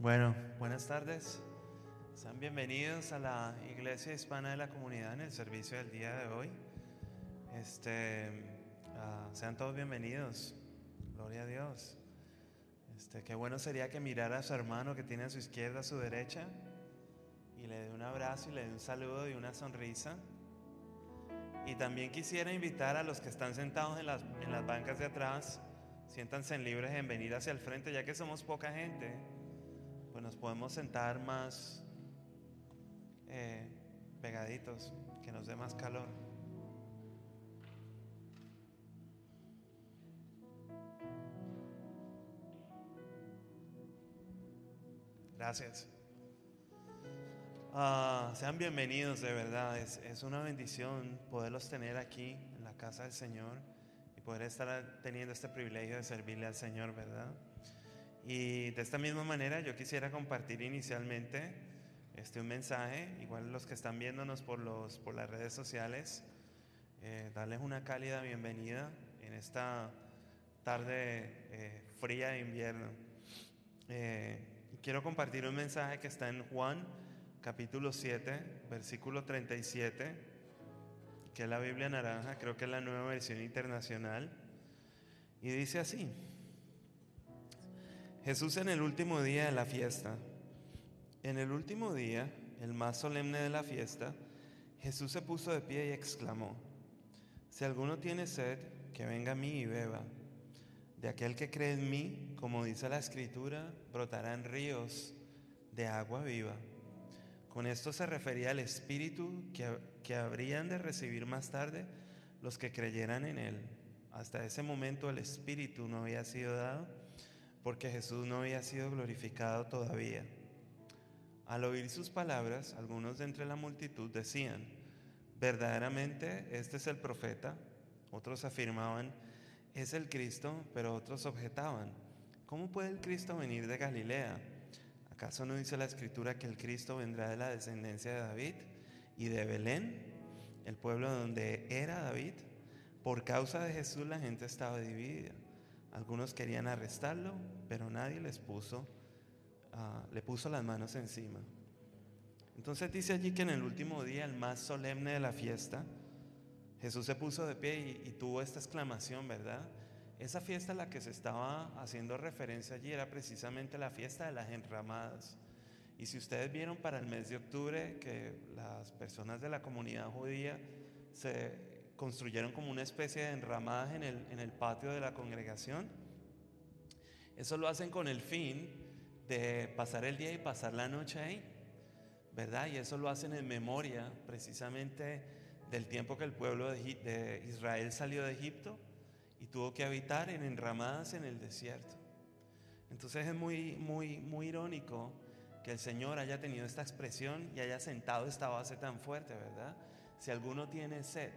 Bueno, buenas tardes. Sean bienvenidos a la Iglesia Hispana de la Comunidad en el servicio del día de hoy. Este, ah, sean todos bienvenidos. Gloria a Dios. Este, qué bueno sería que mirara a su hermano que tiene a su izquierda, a su derecha, y le dé un abrazo y le dé un saludo y una sonrisa. Y también quisiera invitar a los que están sentados en las, en las bancas de atrás, siéntanse libres en venir hacia el frente, ya que somos poca gente, pues nos podemos sentar más eh, pegaditos, que nos dé más calor. Gracias. Ah, sean bienvenidos, de verdad. Es, es, una bendición poderlos tener aquí en la casa del Señor y poder estar teniendo este privilegio de servirle al Señor, ¿verdad? Y de esta misma manera yo quisiera compartir inicialmente este, un mensaje, igual los que están viéndonos por, los, por las redes sociales, eh, darles una cálida bienvenida en esta tarde eh, fría de invierno. Eh, quiero compartir un mensaje que está en Juan capítulo 7, versículo 37, que es la Biblia naranja, creo que es la nueva versión internacional, y dice así, Jesús en el último día de la fiesta, en el último día, el más solemne de la fiesta, Jesús se puso de pie y exclamó, si alguno tiene sed, que venga a mí y beba. De aquel que cree en mí, como dice la escritura, brotarán ríos de agua viva. Con esto se refería al Espíritu que, que habrían de recibir más tarde los que creyeran en Él. Hasta ese momento el Espíritu no había sido dado porque Jesús no había sido glorificado todavía. Al oír sus palabras, algunos de entre la multitud decían, verdaderamente este es el profeta. Otros afirmaban, es el Cristo, pero otros objetaban, ¿cómo puede el Cristo venir de Galilea? ¿Acaso no dice la escritura que el Cristo vendrá de la descendencia de David y de Belén, el pueblo donde era David? Por causa de Jesús la gente estaba dividida. Algunos querían arrestarlo, pero nadie les puso, uh, le puso las manos encima. Entonces dice allí que en el último día, el más solemne de la fiesta, Jesús se puso de pie y, y, tuvo esta exclamación, ¿verdad? Esa fiesta a la que se estaba haciendo referencia allí era precisamente la fiesta de las enramadas. Y si ustedes vieron para el mes de octubre que las personas de la comunidad judía se construyeron como una especie de enramadas en el, en el patio de la congregación, eso lo hacen con el fin de pasar el día y pasar la noche ahí, ¿verdad? Y eso lo hacen en memoria precisamente del tiempo que el pueblo de, Israel salió de Egipto y tuvo que habitar en enramadas en el desierto. Entonces es muy, muy, muy irónico que el Señor haya tenido esta expresión y haya sentado esta base tan fuerte, ¿verdad? Si alguno tiene sed,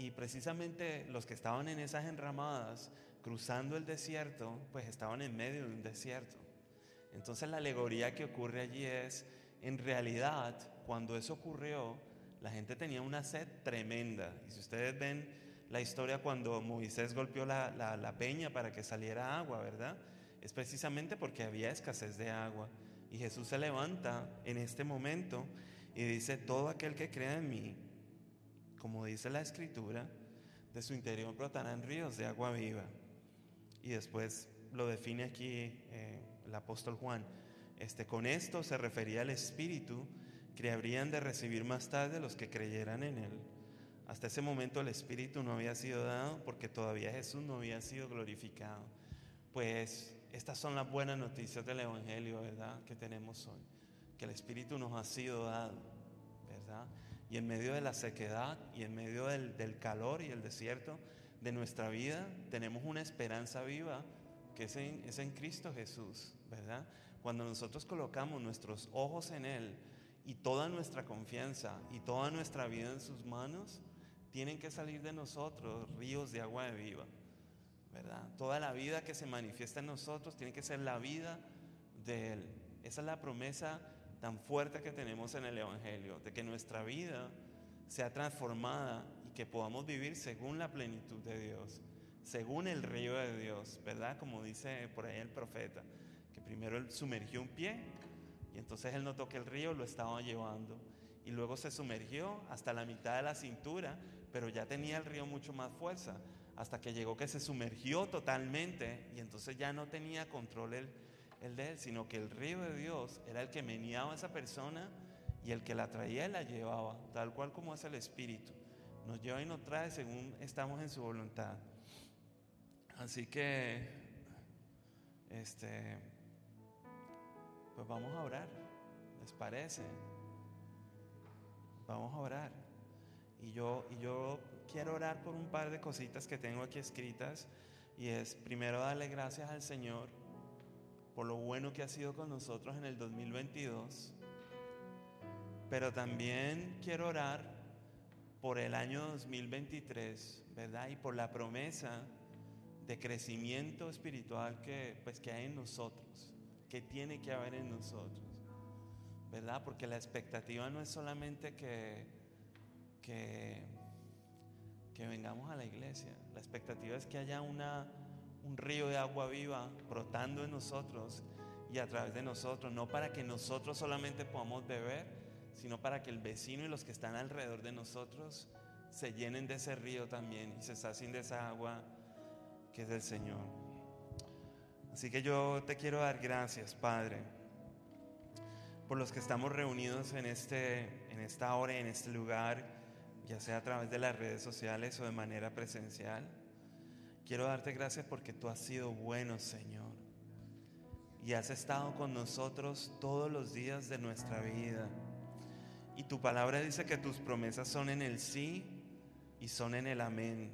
y precisamente los que estaban en esas enramadas, cruzando el desierto, pues estaban en medio de un desierto. Entonces la alegoría que ocurre allí es, en realidad, cuando eso ocurrió, la gente tenía una sed tremenda. Y si ustedes ven la historia cuando Moisés golpeó la, la, la, peña para que saliera agua, ¿verdad? Es precisamente porque había escasez de agua. Y Jesús se levanta en este momento y dice, todo aquel que crea en mí, como dice la escritura, de su interior brotarán ríos de agua viva. Y después lo define aquí eh, el apóstol Juan. Este, con esto se refería al Espíritu que habrían de recibir más tarde los que creyeran en Él. Hasta ese momento el Espíritu no había sido dado porque todavía Jesús no había sido glorificado. Pues estas son las buenas noticias del Evangelio, ¿verdad? Que tenemos hoy. Que el Espíritu nos ha sido dado, ¿verdad? Y en medio de la sequedad y en medio del, calor y el desierto de nuestra vida tenemos una esperanza viva que es en, es en Cristo Jesús, ¿verdad? Cuando nosotros colocamos nuestros ojos en Él y toda nuestra confianza y toda nuestra vida en sus manos, tienen que salir de nosotros ríos de agua de viva, ¿verdad? Toda la vida que se manifiesta en nosotros tiene que ser la vida de Él. Esa es la promesa tan fuerte que tenemos en el Evangelio, de que nuestra vida sea transformada y que podamos vivir según la plenitud de Dios, según el río de Dios, ¿verdad? Como dice por ahí el profeta, que primero él sumergió un pie y entonces él notó que el río lo estaba llevando y luego se sumergió hasta la mitad de la cintura, pero ya tenía el río mucho más fuerza, hasta que llegó que se sumergió totalmente y entonces ya no tenía control el, el de él, sino que el río de Dios era el que meneaba a esa persona y el que la traía y la llevaba, tal cual como es el Espíritu. Nos lleva y nos trae según estamos en su voluntad. Así que, este, pues vamos a orar, ¿les parece? Vamos a orar. Y yo, y yo quiero orar por un par de cositas que tengo aquí escritas. Y es primero darle gracias al Señor por lo bueno que ha sido con nosotros en el 2022. Pero también quiero orar por el año 2023, ¿verdad? Y por la promesa de crecimiento espiritual que, pues, que hay en nosotros, que tiene que haber en nosotros, ¿verdad? Porque la expectativa no es solamente que, que, que vengamos a la iglesia, la expectativa es que haya una, un río de agua viva brotando en nosotros y a través de nosotros, no para que nosotros solamente podamos beber, sino para que el vecino y los que están alrededor de nosotros se llenen de ese río también y se sacien de esa agua que es del Señor. Así que yo te quiero dar gracias, Padre, por los que estamos reunidos en, este, en esta hora, en este lugar, ya sea a través de las redes sociales o de manera presencial. Quiero darte gracias porque tú has sido bueno, Señor. Y has estado con nosotros todos los días de nuestra vida. Y tu palabra dice que tus promesas son en el sí y son en el amén.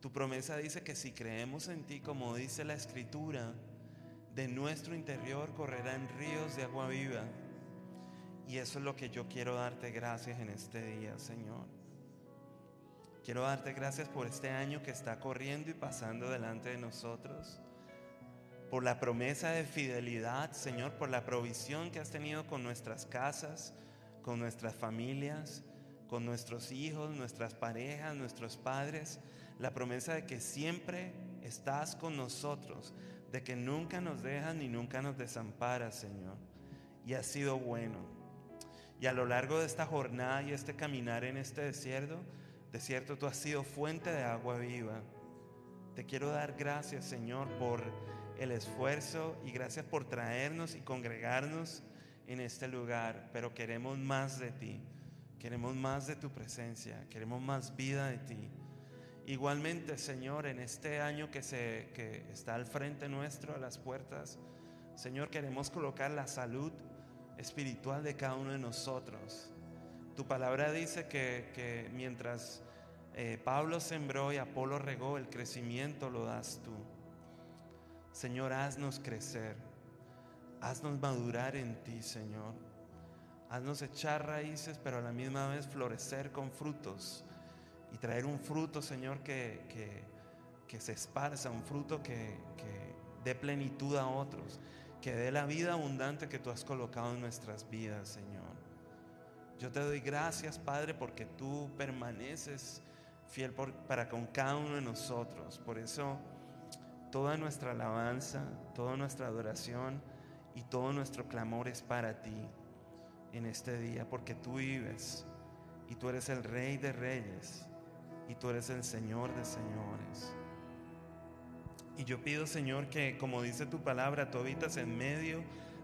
Tu promesa dice que si creemos en ti, como dice la escritura, de nuestro interior correrán ríos de agua viva. Y eso es lo que yo quiero darte gracias en este día, Señor. Quiero darte gracias por este año que está corriendo y pasando delante de nosotros. Por la promesa de fidelidad, Señor, por la provisión que has tenido con nuestras casas, con nuestras familias, con nuestros hijos, nuestras parejas, nuestros padres. La promesa de que siempre estás con nosotros, de que nunca nos dejas ni nunca nos desamparas, Señor. Y has sido bueno. Y a lo largo de esta jornada y este caminar en este desierto, desierto tú has sido fuente de agua viva. Te quiero dar gracias, Señor, por el esfuerzo y gracias por traernos y congregarnos en este lugar, pero queremos más de ti, queremos más de tu presencia, queremos más vida de ti. Igualmente, Señor, en este año que, se, que está al frente nuestro, a las puertas, Señor, queremos colocar la salud espiritual de cada uno de nosotros. Tu palabra dice que, que mientras eh, Pablo sembró y Apolo regó, el crecimiento lo das tú. Señor, haznos crecer. Haznos madurar en ti, Señor. Haznos echar raíces, pero a la misma vez florecer con frutos. Y traer un fruto, Señor, que, que, se esparza, un fruto que, que dé plenitud a otros, que dé la vida abundante que tú has colocado en nuestras vidas, Señor. Yo te doy gracias, Padre, porque tú permaneces fiel para con cada uno de nosotros. Por eso, toda nuestra alabanza, toda nuestra adoración, y todo nuestro clamor es para ti en este día, porque tú vives y tú eres el rey de reyes y tú eres el Señor de señores. Y yo pido, Señor, que como dice tu palabra, tú habitas en medio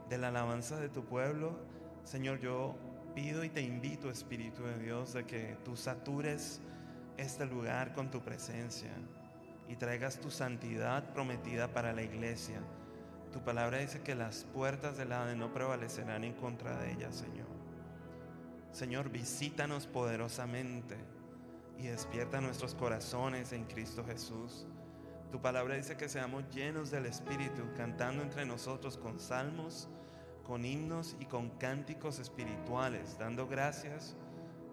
de la alabanza de tu pueblo. Señor, yo pido y te invito, Espíritu de Dios, de que tú satures este lugar con tu presencia y traigas tu santidad prometida para la iglesia tu palabra dice que las puertas del Hades no prevalecerán en contra de ella, Señor. Señor, visítanos poderosamente y despierta nuestros corazones en Cristo Jesús. Tu palabra dice que seamos llenos del Espíritu, cantando entre nosotros con salmos, con himnos y con cánticos espirituales, dando gracias,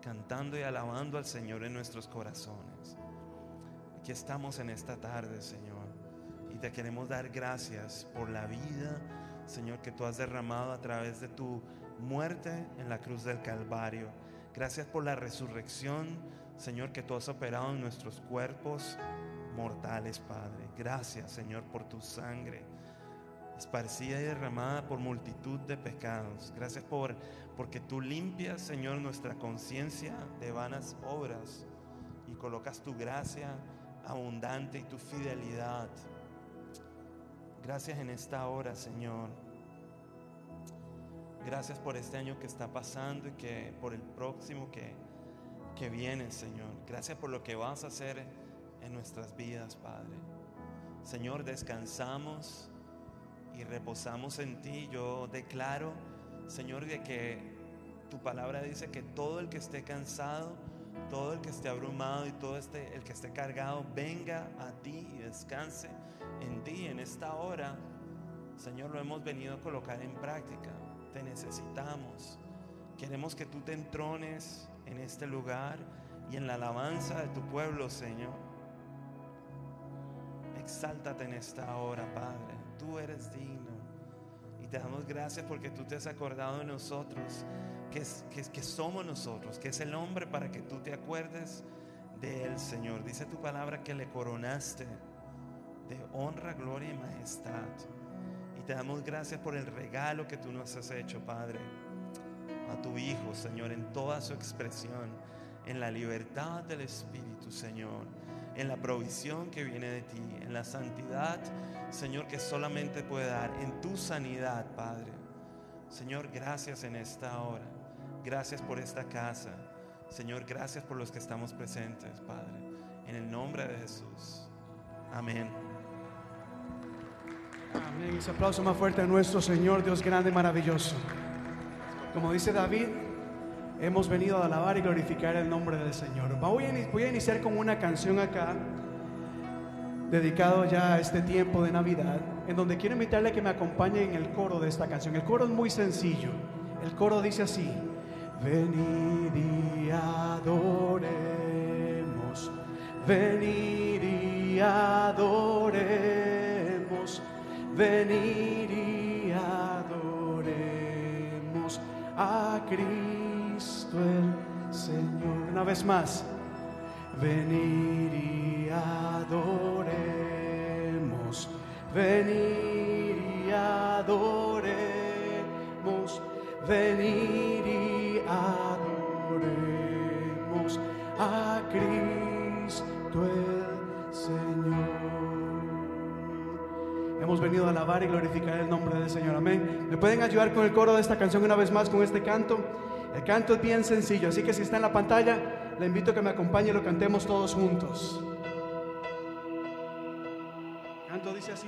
cantando y alabando al Señor en nuestros corazones. Aquí estamos en esta tarde, Señor y te queremos dar gracias por la vida, Señor, que tú has derramado a través de tu muerte en la cruz del Calvario. Gracias por la resurrección, Señor, que tú has operado en nuestros cuerpos mortales, Padre. Gracias, Señor, por tu sangre. Esparcida y derramada por multitud de pecados. Gracias por porque tú limpias, Señor, nuestra conciencia de vanas obras y colocas tu gracia abundante y tu fidelidad. Gracias en esta hora, Señor. Gracias por este año que está pasando y que por el próximo que, que viene, Señor. Gracias por lo que vas a hacer en nuestras vidas, Padre. Señor, descansamos y reposamos en ti. Yo declaro, Señor, de que tu palabra dice que todo el que esté cansado, todo el que esté abrumado y todo este, el que esté cargado, venga a ti y descanse en ti en esta hora. Señor, lo hemos venido a colocar en práctica. Te necesitamos. Queremos que tú te entrones en este lugar y en la alabanza de tu pueblo, Señor. Exáltate en esta hora, Padre. Tú eres digno. Y te damos gracias porque tú te has acordado de nosotros, que, que somos nosotros, que es el hombre para que tú te acuerdes de él, Señor. Dice tu palabra que le coronaste de honra, gloria y majestad. Y te damos gracias por el regalo que tú nos has hecho, Padre, a tu Hijo, Señor, en toda su expresión, en la libertad del Espíritu, Señor, en la provisión que viene de ti, en la santidad, Señor, que solamente puede dar, en tu sanidad, Padre. Señor, gracias en esta hora. Gracias por esta casa. Señor, gracias por los que estamos presentes, Padre. En el nombre de Jesús. Amén. Amén. Ese aplauso más fuerte a nuestro Señor, Dios grande y maravilloso. Como dice David, hemos venido a alabar y glorificar el nombre del Señor. Voy a, iniciar con una canción acá, dedicado ya a este tiempo de Navidad, en donde quiero invitarle a que me acompañe en el coro de esta canción. El coro es muy sencillo. El coro dice así: Venid y adoremos, venid y adoremos, venid y adoremos a Cristo el Señor. Una vez más, venid y adoremos, venid y adoremos, venid y adoremos a Cristo el Señor. Hemos venido a alabar y glorificar el nombre del Señor. Amén. ¿Me pueden ayudar con el coro de esta canción una vez más con este canto? El canto es bien sencillo, así que si está en la pantalla, le invito a que me acompañe y lo cantemos todos juntos. El canto dice así: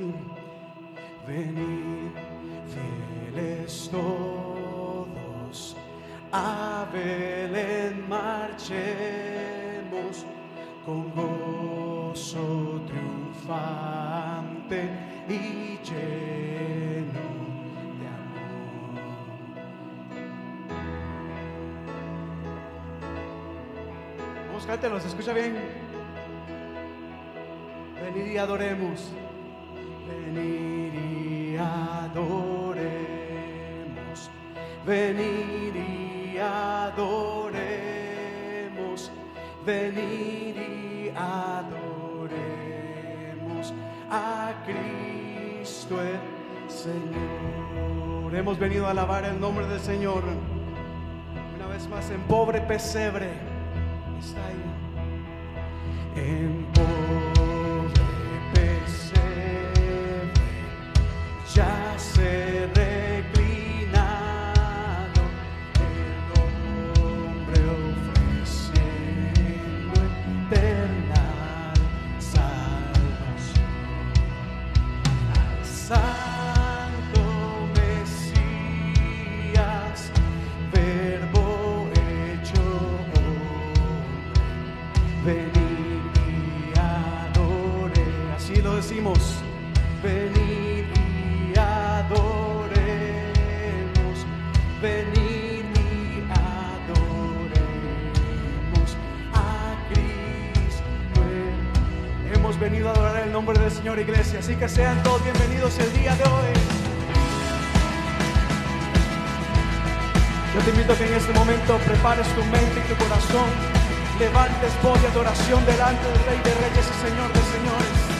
Venid, fieles todos, a Belén marchemos con gozo triunfante y lleno Vamos, cántelo, ¿se escucha bien? Venid y adoremos. Venid y adoremos. Venid y adoremos. Venid y adoremos a Cristo el Señor. Hemos venido a alabar el nombre del Señor. Una vez más en pobre pesebre. Está ahí. Prepares tu mente y tu corazón, levantes voz de adoración delante del Rey de Reyes y Señor de Señores.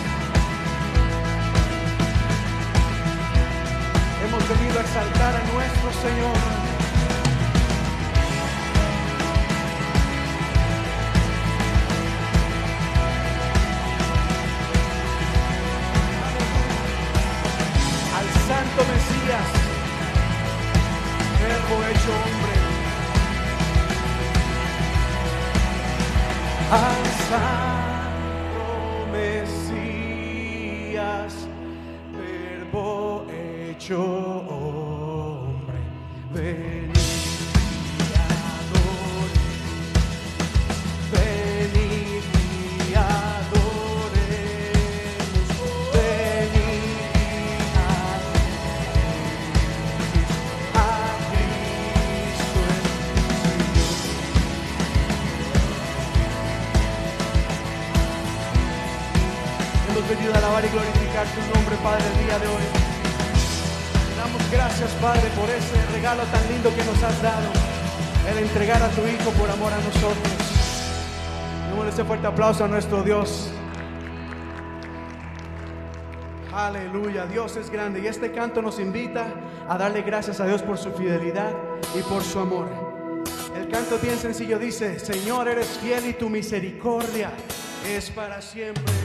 exaltar a nuestro Señor. A nuestro Dios. Aleluya, Dios es grande y este canto nos invita a darle gracias a Dios por su fidelidad y por su amor. El canto bien sencillo dice, Señor eres fiel y tu misericordia es para siempre.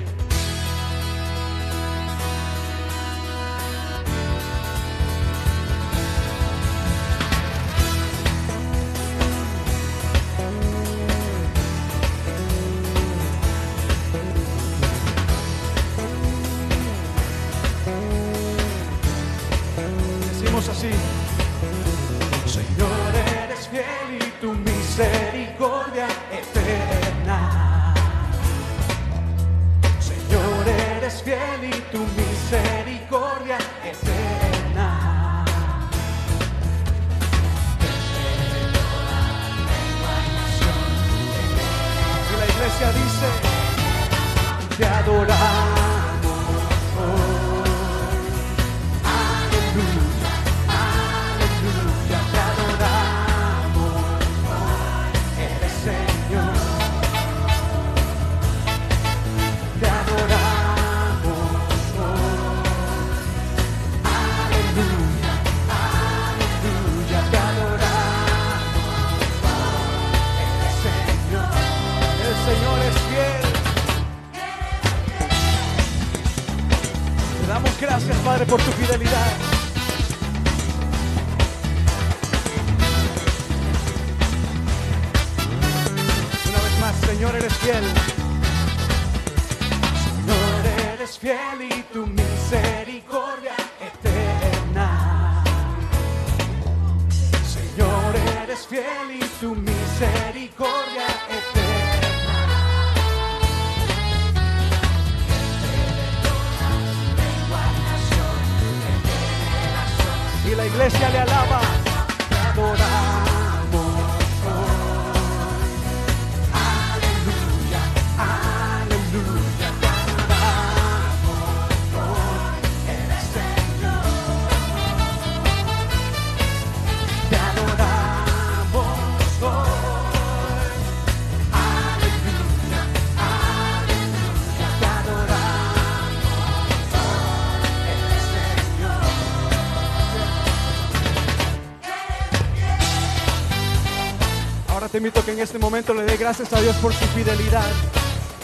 En este momento le dé gracias a Dios por su fidelidad.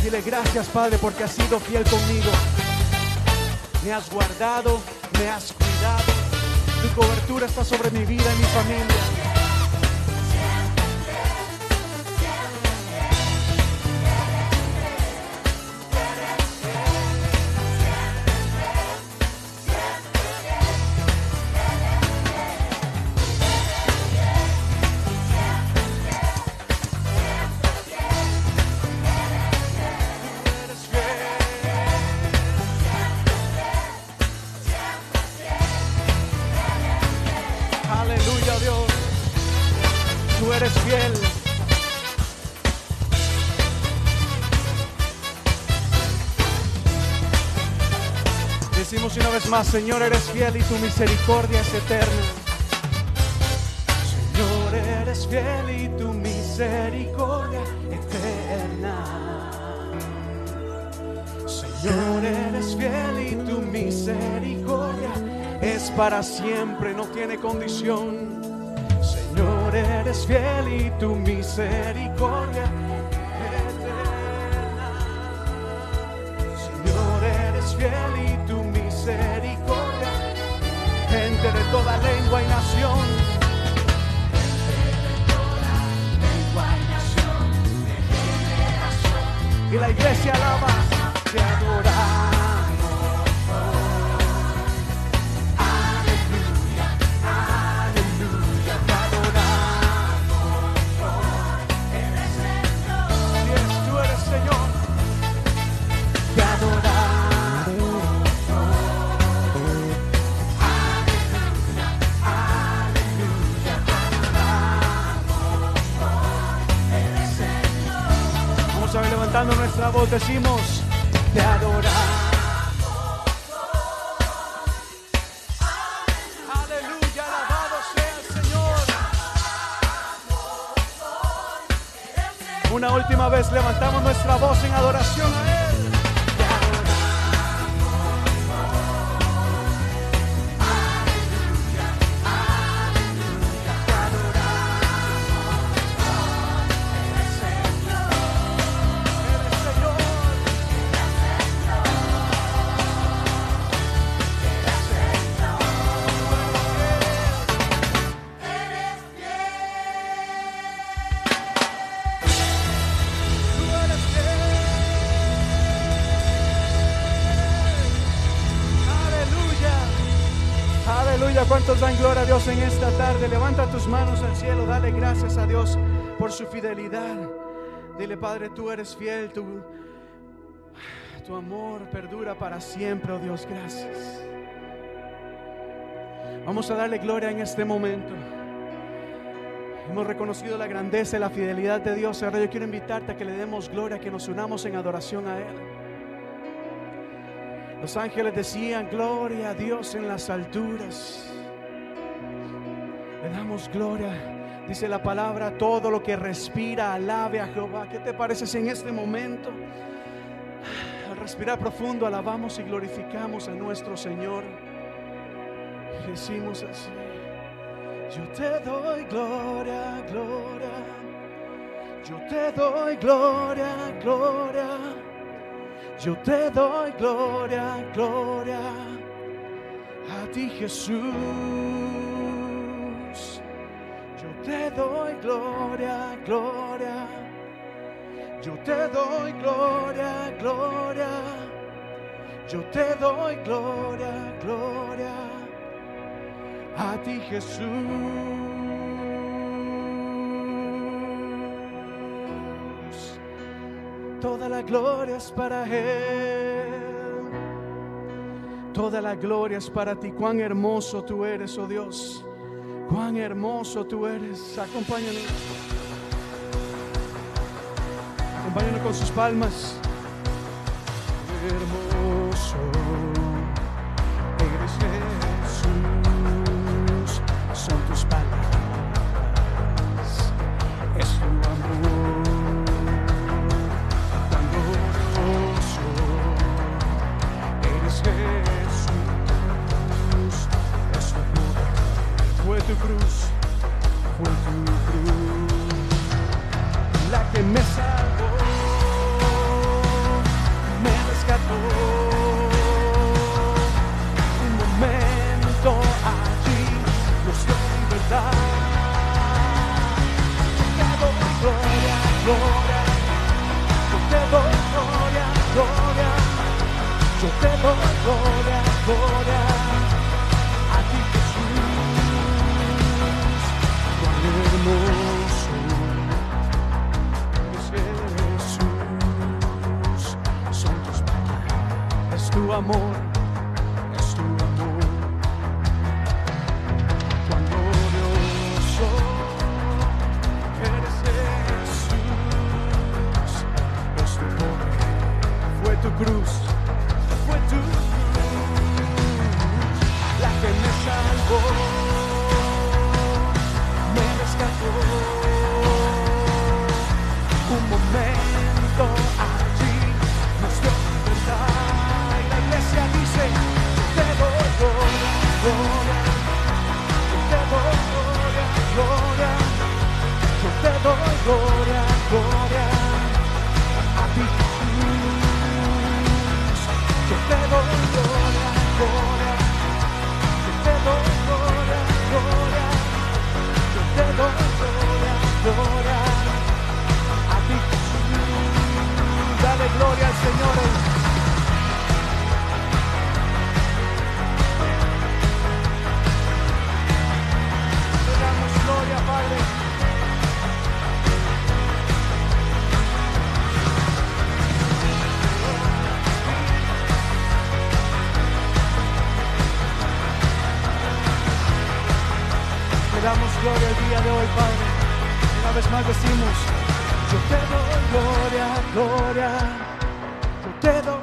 Dile gracias, Padre, porque has sido fiel conmigo. Me has guardado, me has cuidado. Tu cobertura está sobre mi vida y mi familia. Decimos una vez más, Señor, eres fiel y tu misericordia es eterna. Señor, eres fiel y tu misericordia eterna. Señor, eres fiel y tu misericordia es para siempre, no tiene condición. Señor, eres fiel y tu misericordia gente de toda lengua y nación. Y la iglesia alaba, te adoramos. Levantando nuestra voz, decimos, te adoramos. Una última vez levantamos nuestra voz en adoración a Él. Manos al cielo. Dale gracias a Dios por su fidelidad. Dile, Padre, tú eres fiel. Tu, tu amor perdura para siempre, oh Dios. Gracias. Vamos a darle gloria en este momento. Hemos reconocido la grandeza y la fidelidad de Dios. Ahora yo quiero invitarte a que le demos gloria, que nos unamos en adoración a Él. Los ángeles decían, gloria a Dios en las alturas. Le damos gloria. Dice la palabra, todo lo que respira, alabe a Jehová. ¿Qué te parece si en este momento, al respirar profundo, alabamos y glorificamos a nuestro Señor? Decimos así. Yo te doy gloria, gloria. Yo te doy gloria, gloria. Yo te doy gloria, gloria. A ti Jesús. Yo te doy gloria, gloria. Yo te doy gloria, gloria. Yo te doy gloria, gloria a ti Jesús. Toda la gloria es para Él. Toda la gloria es para ti. Cuán hermoso tú eres, oh Dios. Cuán hermoso tú eres. Acompáñanos. Acompáñanos con sus palmas. Hermoso yo te pongo ahora, ahora a ti Jesús, cuán hermoso es Jesús, son tus palabras, tu amor. Damos gloria el día de hoy, Padre. Una vez más decimos, yo te doy gloria, gloria. Yo te doy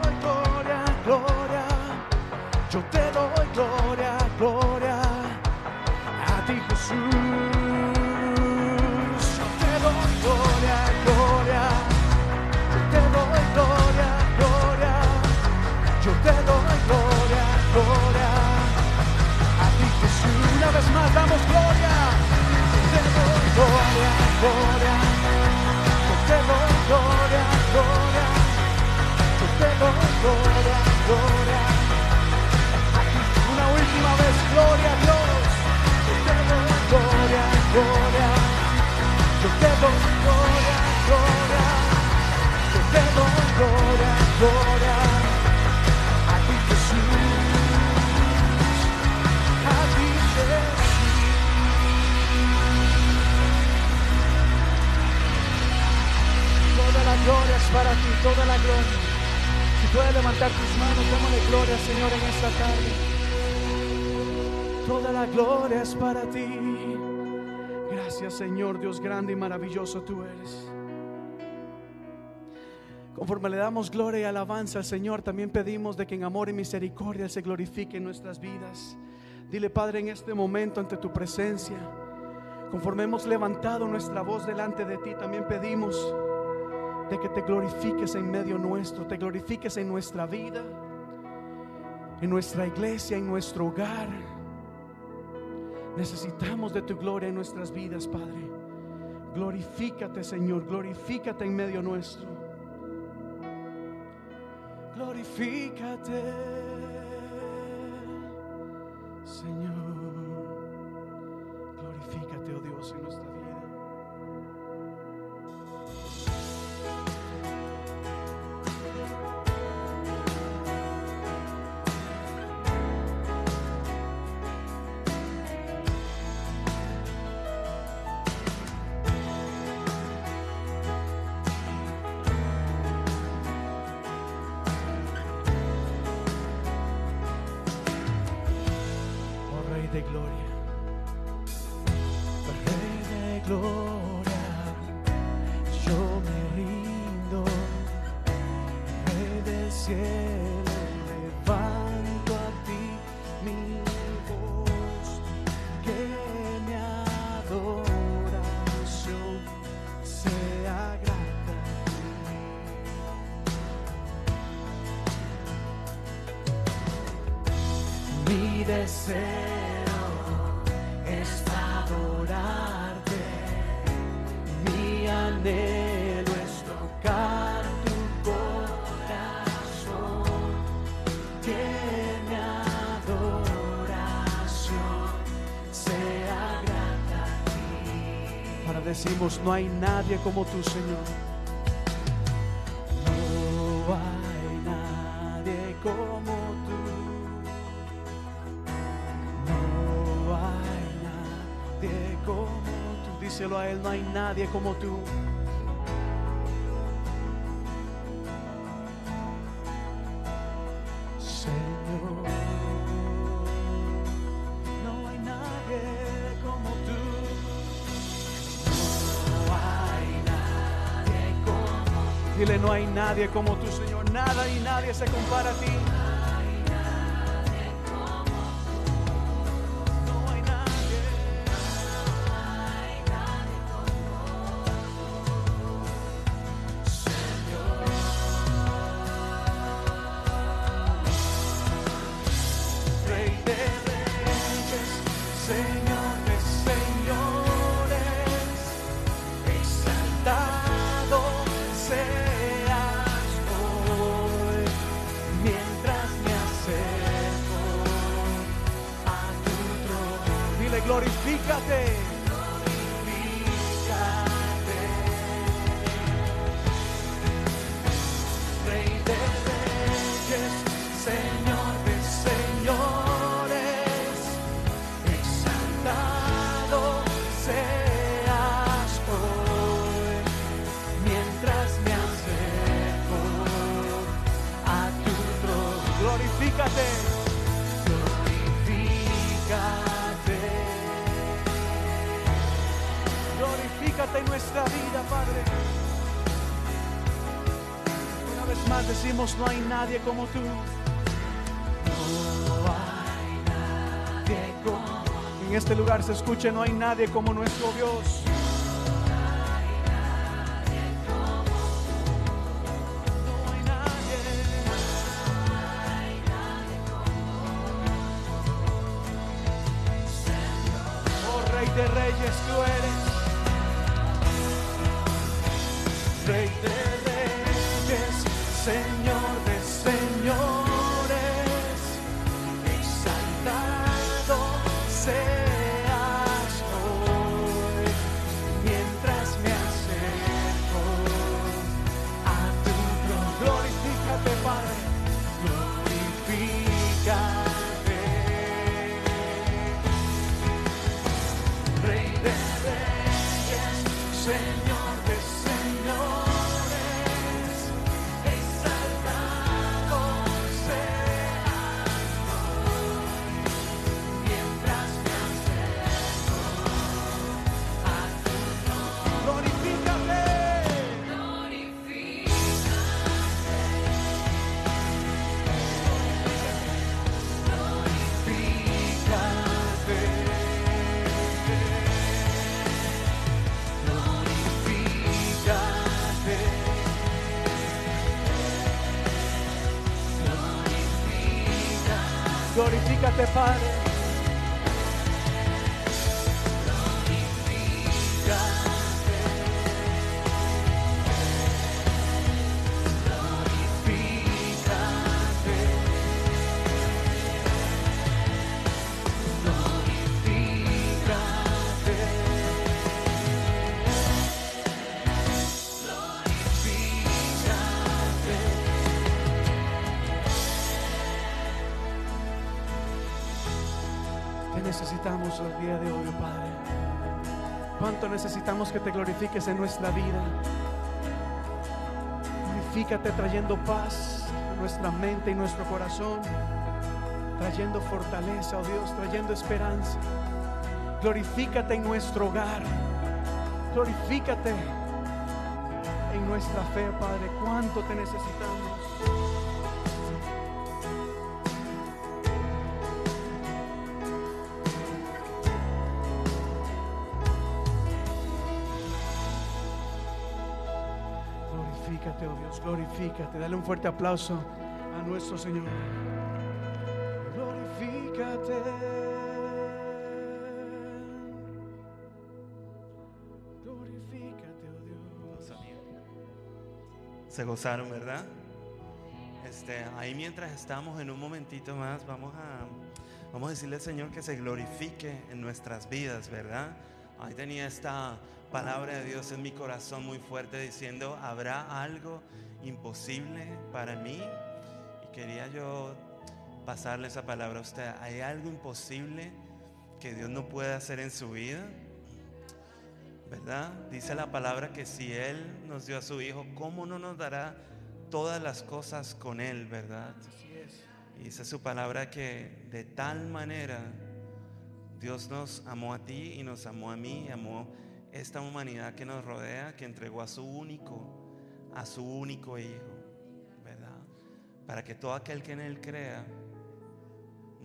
gloria, doy gloria, gloria. Yo te doy gloria, gloria. Una última vez, gloria a Dios. Yo te doy gloria, gloria. Yo te doy gloria, gloria. Yo te doy gloria, gloria. Para ti, toda la gloria. Si puedes levantar tus manos, démosle gloria Señor en esta tarde. Toda la gloria es para ti. Gracias Señor, Dios grande y maravilloso tú eres. Conforme le damos gloria y alabanza al Señor, también pedimos de que en amor y misericordia se glorifique nuestras vidas. Dile Padre en este momento ante tu presencia, conforme hemos levantado nuestra voz delante de ti, también pedimos de que te glorifiques en medio nuestro, te glorifiques en nuestra vida, en nuestra iglesia, en nuestro hogar. Necesitamos de tu gloria en nuestras vidas, Padre. Glorifícate, Señor, glorifícate en medio nuestro. Glorifícate, Señor. Glorifícate, oh Dios, en nuestra no hay nadie como tú, Señor. No hay nadie como tú. No hay nadie como tú. Díselo a Él, no hay nadie como tú. Hay nadie como tú, Señor. Nada y nadie se compara a ti. Nadie como tú. No hay nadie como En este lugar se escuche, no hay nadie como nuestro Dios. Glorifícate, Padre. Glorifícate. Necesitamos que te glorifiques en nuestra vida. Glorifícate trayendo paz a nuestra mente y nuestro corazón, trayendo fortaleza, oh Dios, trayendo esperanza. Glorifícate en nuestro hogar. Glorifícate en nuestra fe, Padre. Cuánto te necesitamos. Glorifícate. Dale un fuerte aplauso a nuestro Señor. Glorifícate. Glorifícate, oh Dios. Se gozaron, ¿verdad? Este, ahí mientras estamos en un momentito más, vamos a, vamos a decirle al Señor que se glorifique en nuestras vidas, ¿verdad? Ahí tenía esta palabra de Dios en mi corazón muy fuerte diciendo, ¿habrá algo imposible para mí? Y quería yo pasarle esa palabra a usted. ¿Hay algo imposible que Dios no puede hacer en su vida? ¿verdad? Dice la palabra que si Él nos dio a su Hijo, ¿cómo no nos dará todas las cosas con Él, verdad? Así es. Y dice su palabra que de tal manera Dios nos amó a ti y nos amó a mí, y amó esta humanidad que nos rodea, que entregó a su único, a su único Hijo, ¿verdad? Para que todo aquel que en Él crea,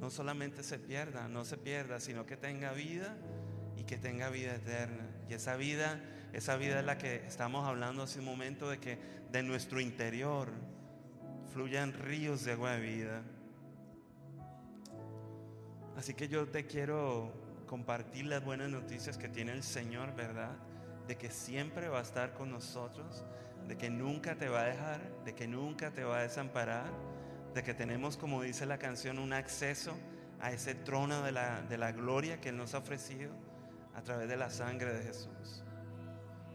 no solamente se pierda, no se pierda, sino que tenga vida y que tenga vida eterna. Y esa vida, esa vida es la que estamos hablando hace un momento de que de nuestro interior fluyan ríos de agua de vida. Así que yo te quiero compartir las buenas noticias que tiene el Señor, ¿verdad? De que siempre va a estar con nosotros, de que nunca te va a dejar, de que nunca te va a desamparar, de que tenemos, como dice la canción, un acceso a ese trono de la, de la gloria que Él nos ha ofrecido a través de la sangre de Jesús.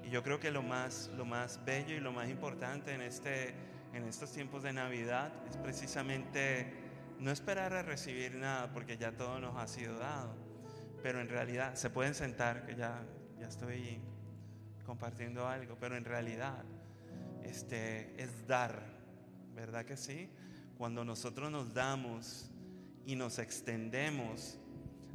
Y yo creo que lo más, lo más bello y lo más importante en, este, en estos tiempos de Navidad es precisamente no esperar a recibir nada porque ya todo nos ha sido dado. Pero en realidad, se pueden sentar, que ya, ya estoy compartiendo algo, pero en realidad este, es dar, ¿verdad que sí? Cuando nosotros nos damos y nos extendemos,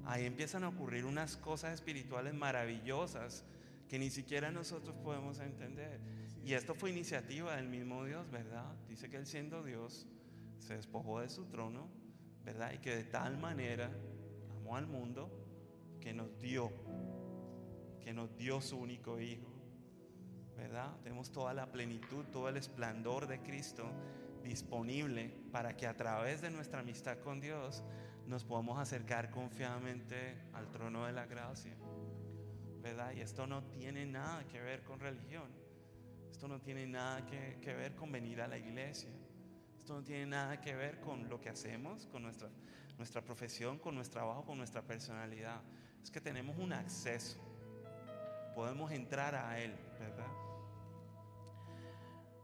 ahí empiezan a ocurrir unas cosas espirituales maravillosas que ni siquiera nosotros podemos entender. Y esto fue iniciativa del mismo Dios, ¿verdad? Dice que Él siendo Dios se despojó de su trono, ¿verdad? Y que de tal manera amó al mundo que nos dio, que nos dio su único Hijo, ¿verdad? Tenemos toda la plenitud, todo el esplendor de Cristo disponible para que a través de nuestra amistad con Dios nos podamos acercar confiadamente al trono de la gracia. ¿verdad? Y esto no tiene nada que ver con religión. Esto no tiene nada que, ver con venir a la iglesia. Esto no tiene nada que ver con lo que hacemos, con nuestra, nuestra profesión, con nuestro trabajo, con nuestra personalidad. Es que tenemos un acceso. Podemos entrar a Él, ¿verdad?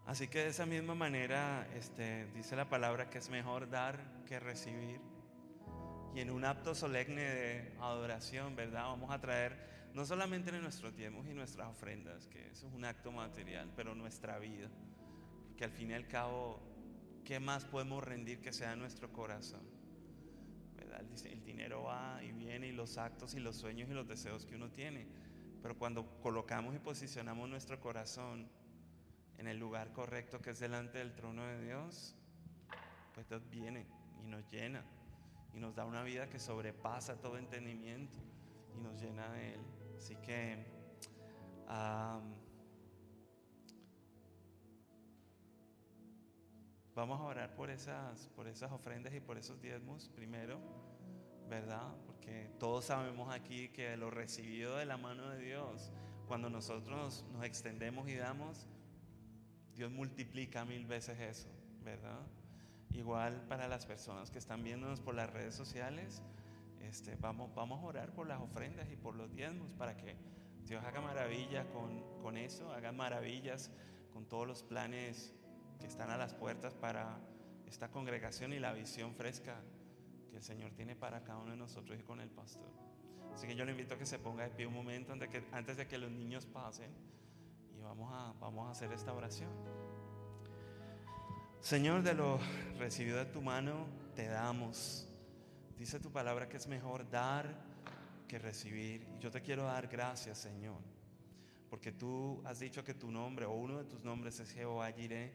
Así que de esa misma manera este, dice la palabra que es mejor dar que recibir. Y en un acto solemne de adoración, ¿verdad? Vamos a traer no solamente en nuestros diezmos y nuestras ofrendas, que eso es un acto material, pero nuestra vida. Porque al fin y al cabo, ¿qué más podemos rendir que sea nuestro corazón? ¿Verdad? El dinero va y viene y los actos y los sueños y los deseos que uno tiene. Pero cuando colocamos y posicionamos nuestro corazón en el lugar correcto que es delante del trono de Dios, pues Dios viene y nos llena y nos da una vida que sobrepasa todo entendimiento y nos llena de Él. Así que vamos a orar por esas, por esas ofrendas y por esos diezmos primero, ¿verdad? Porque todos sabemos aquí que lo recibido de la mano de Dios, cuando nosotros nos extendemos y damos, Dios multiplica mil veces eso, ¿verdad? Igual para las personas que están viéndonos por las redes sociales, este, vamos, vamos a orar por las ofrendas y por los diezmos para que Dios haga maravillas con, con eso, haga maravillas con todos los planes que están a las puertas para esta congregación y la visión fresca que el Señor tiene para cada uno de nosotros y con el pastor. Así que yo le invito a que se ponga de pie un momento antes de que, los niños pasen vamos a, vamos a hacer esta oración. Señor, de lo recibido de tu mano, te damos. Dice tu palabra que es mejor dar que recibir. Y yo te quiero dar gracias, Señor, porque tú has dicho que tu nombre o uno de tus nombres es Jehová Jireh,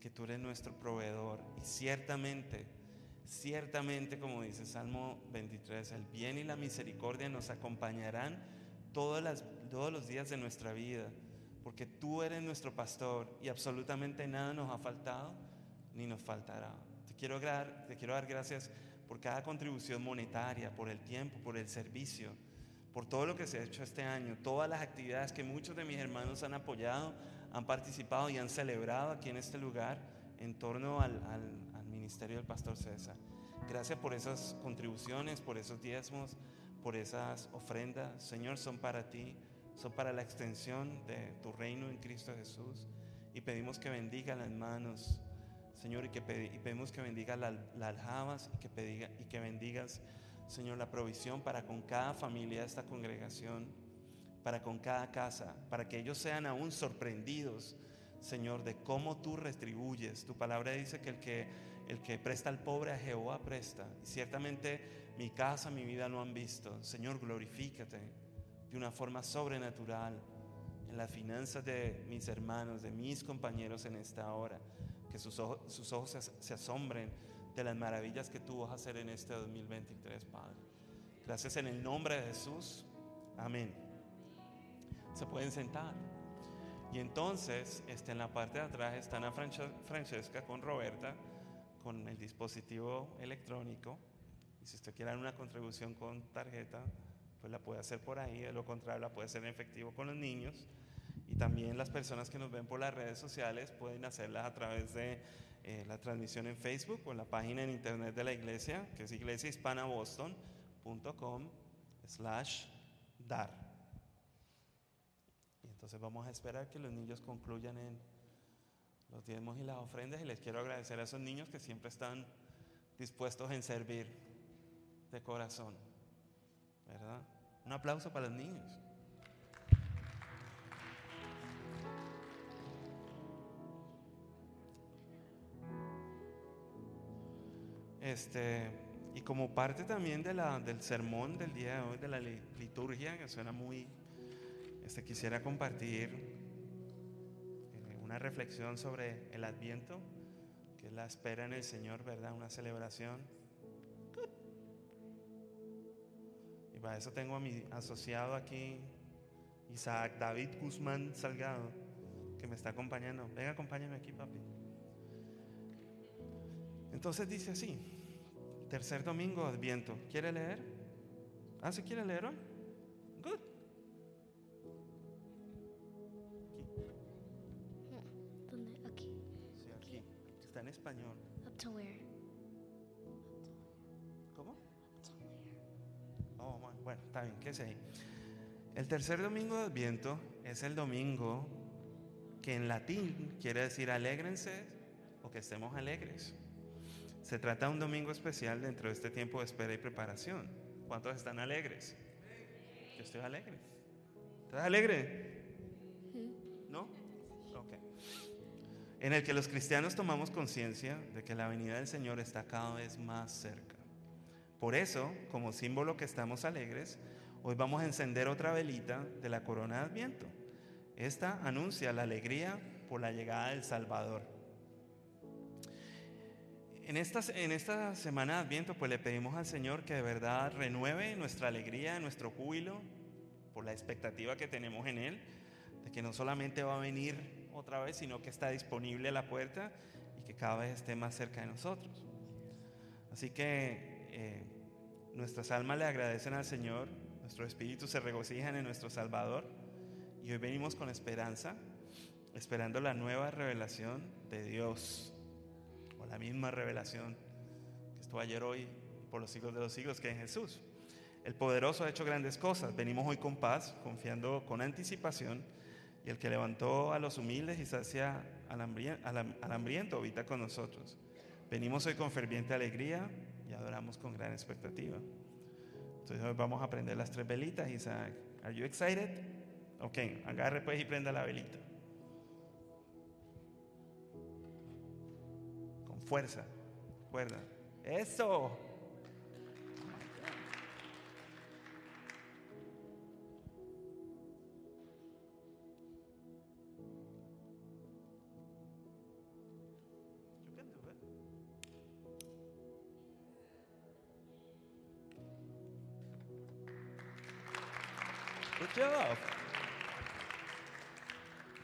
que tú eres nuestro proveedor. Y ciertamente, ciertamente, como dice Salmo 23, el bien y la misericordia nos acompañarán todas las, todos los días de nuestra vida, porque tú eres nuestro pastor y absolutamente nada nos ha faltado ni nos faltará. Te quiero, te quiero dar gracias por cada contribución monetaria, por el tiempo, por el servicio, por todo lo que se ha hecho este año, todas las actividades que muchos de mis hermanos han apoyado, han participado y han celebrado aquí en este lugar en torno al, ministerio del pastor César. Gracias por esas contribuciones, por esos diezmos, por esas ofrendas. Señor, son para ti, son para la extensión de tu reino en Cristo Jesús. Y pedimos que bendiga las manos Señor, y, que pedimos que bendigas las la aljabas y que, y que bendigas, Señor, la provisión para con cada familia de esta congregación, para con cada casa, para que ellos sean aún sorprendidos, Señor, de cómo tú retribuyes. Tu palabra dice que el que, el que presta al pobre a Jehová presta. Y ciertamente mi casa, mi vida lo han visto. Señor, glorifícate de una forma sobrenatural en las finanzas de mis hermanos, de mis compañeros en esta hora que sus ojos, se, asombren de las maravillas que tú vas a hacer en este 2023, Padre. Gracias en el nombre de Jesús. Amén. Se pueden sentar. Y entonces, este, en la parte de atrás está Ana Francesca con Roberta, con el dispositivo electrónico. Y si usted quiere una contribución con tarjeta, pues la puede hacer por ahí. De lo contrario, la puede hacer en efectivo con los niños. Y también las personas que nos ven por las redes sociales pueden hacerlas a través de eh, la transmisión en Facebook o en la página en internet de la iglesia, que es iglesiahispanaboston.com slash dar. Y entonces vamos a esperar que los niños concluyan en los diezmos y las ofrendas y les quiero agradecer a esos niños que siempre están dispuestos en servir de corazón. ¿Verdad? Un aplauso para los niños. Este, y como parte también de la, del sermón del día de hoy, de la liturgia, que suena muy, pues te quisiera compartir eh, una reflexión sobre el Adviento, que es la espera en el Señor, ¿verdad? Una celebración. Para eso tengo a mi asociado aquí, Isaac David Guzmán Salgado, que me está acompañando. Venga, acompáñame aquí, papi. Entonces dice así, tercer domingo Adviento. ¿Quiere leer? Ah, ¿se quiere leer hoy? Good. ¿Dónde? Aquí. Sí, aquí. Está en español. Up to where? Bueno, está bien, ¿qué sé ahí? El tercer domingo de Adviento es el domingo que en latín quiere decir alégrense o que estemos alegres. Se trata de un domingo especial dentro de este tiempo de espera y preparación. ¿Cuántos están alegres? Yo estoy alegre. ¿Estás alegre? ¿No? Ok. En el que los cristianos tomamos conciencia de que la venida del Señor está cada vez más cerca. Por eso, como símbolo que estamos alegres, hoy vamos a encender otra velita de la corona de Adviento. Esta anuncia la alegría por la llegada del Salvador. En esta, en esta semana de Adviento, pues le pedimos al Señor que de verdad renueve nuestra alegría, nuestro júbilo, por la expectativa que tenemos en Él, de que no solamente va a venir otra vez, sino que está disponible a la puerta y que cada vez esté más cerca de nosotros. Así que eh, nuestras almas le agradecen al Señor, nuestros espíritus se regocijan en nuestro Salvador y hoy venimos con esperanza, esperando la nueva revelación de Dios o la misma revelación que estuvo ayer, hoy por los siglos de los siglos, que es Jesús. El poderoso ha hecho grandes cosas. Venimos hoy con paz, confiando con anticipación. Y el que levantó a los humildes y sacia al, hambrien- al ham- al hambriento habita con nosotros. Venimos hoy con ferviente alegría adoramos con gran expectativa. Entonces hoy vamos a prender las tres velitas. Isaac, ¿are you excited? Ok, agarre pues y prenda la velita. Con fuerza, cuerda. Eso.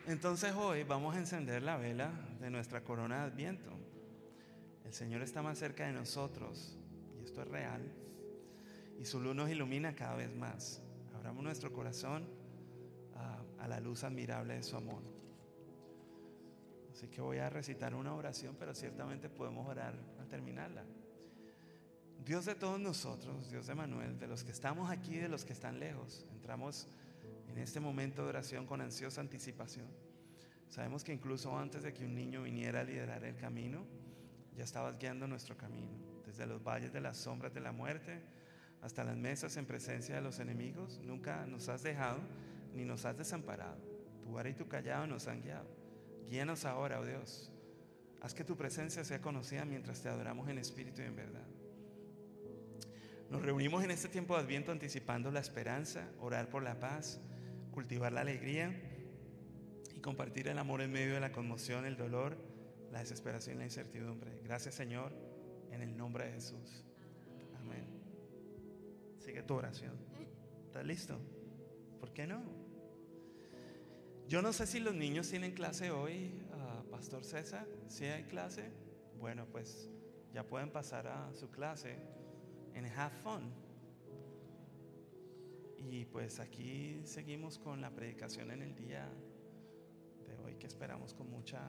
Entonces hoy vamos a encender la vela de nuestra corona de Adviento. El Señor está más cerca de nosotros y esto es real. Y su luz nos ilumina cada vez más. Abramos nuestro corazón a, a la luz admirable de su amor. Así que voy a recitar una oración, pero ciertamente podemos orar al terminarla. Dios de todos nosotros, Dios de Manuel, de los que estamos aquí de los que están lejos, entramos en este momento de oración con ansiosa anticipación. Sabemos que incluso antes de que un niño viniera a liderar el camino, ya estabas guiando nuestro camino, desde los valles de las sombras de la muerte hasta las mesas en presencia de los enemigos. Nunca nos has dejado ni nos has desamparado. Tu vara y tu callado nos han guiado. Guíanos ahora, oh Dios. Haz que tu presencia sea conocida mientras te adoramos en espíritu y en verdad. Nos reunimos en este tiempo de Adviento anticipando la esperanza, orar por la paz, cultivar la alegría y compartir el amor en medio de la conmoción, el dolor, la desesperación y la incertidumbre. Gracias Señor, en el nombre de Jesús. Amén. Sigue tu oración. ¿Estás listo? ¿Por qué no? Yo no sé si los niños tienen clase hoy, ah, Pastor César. Si hay clase, bueno, pues ya pueden pasar a su clase en Have Fun. Y pues aquí seguimos con la predicación en el día de hoy que esperamos con mucha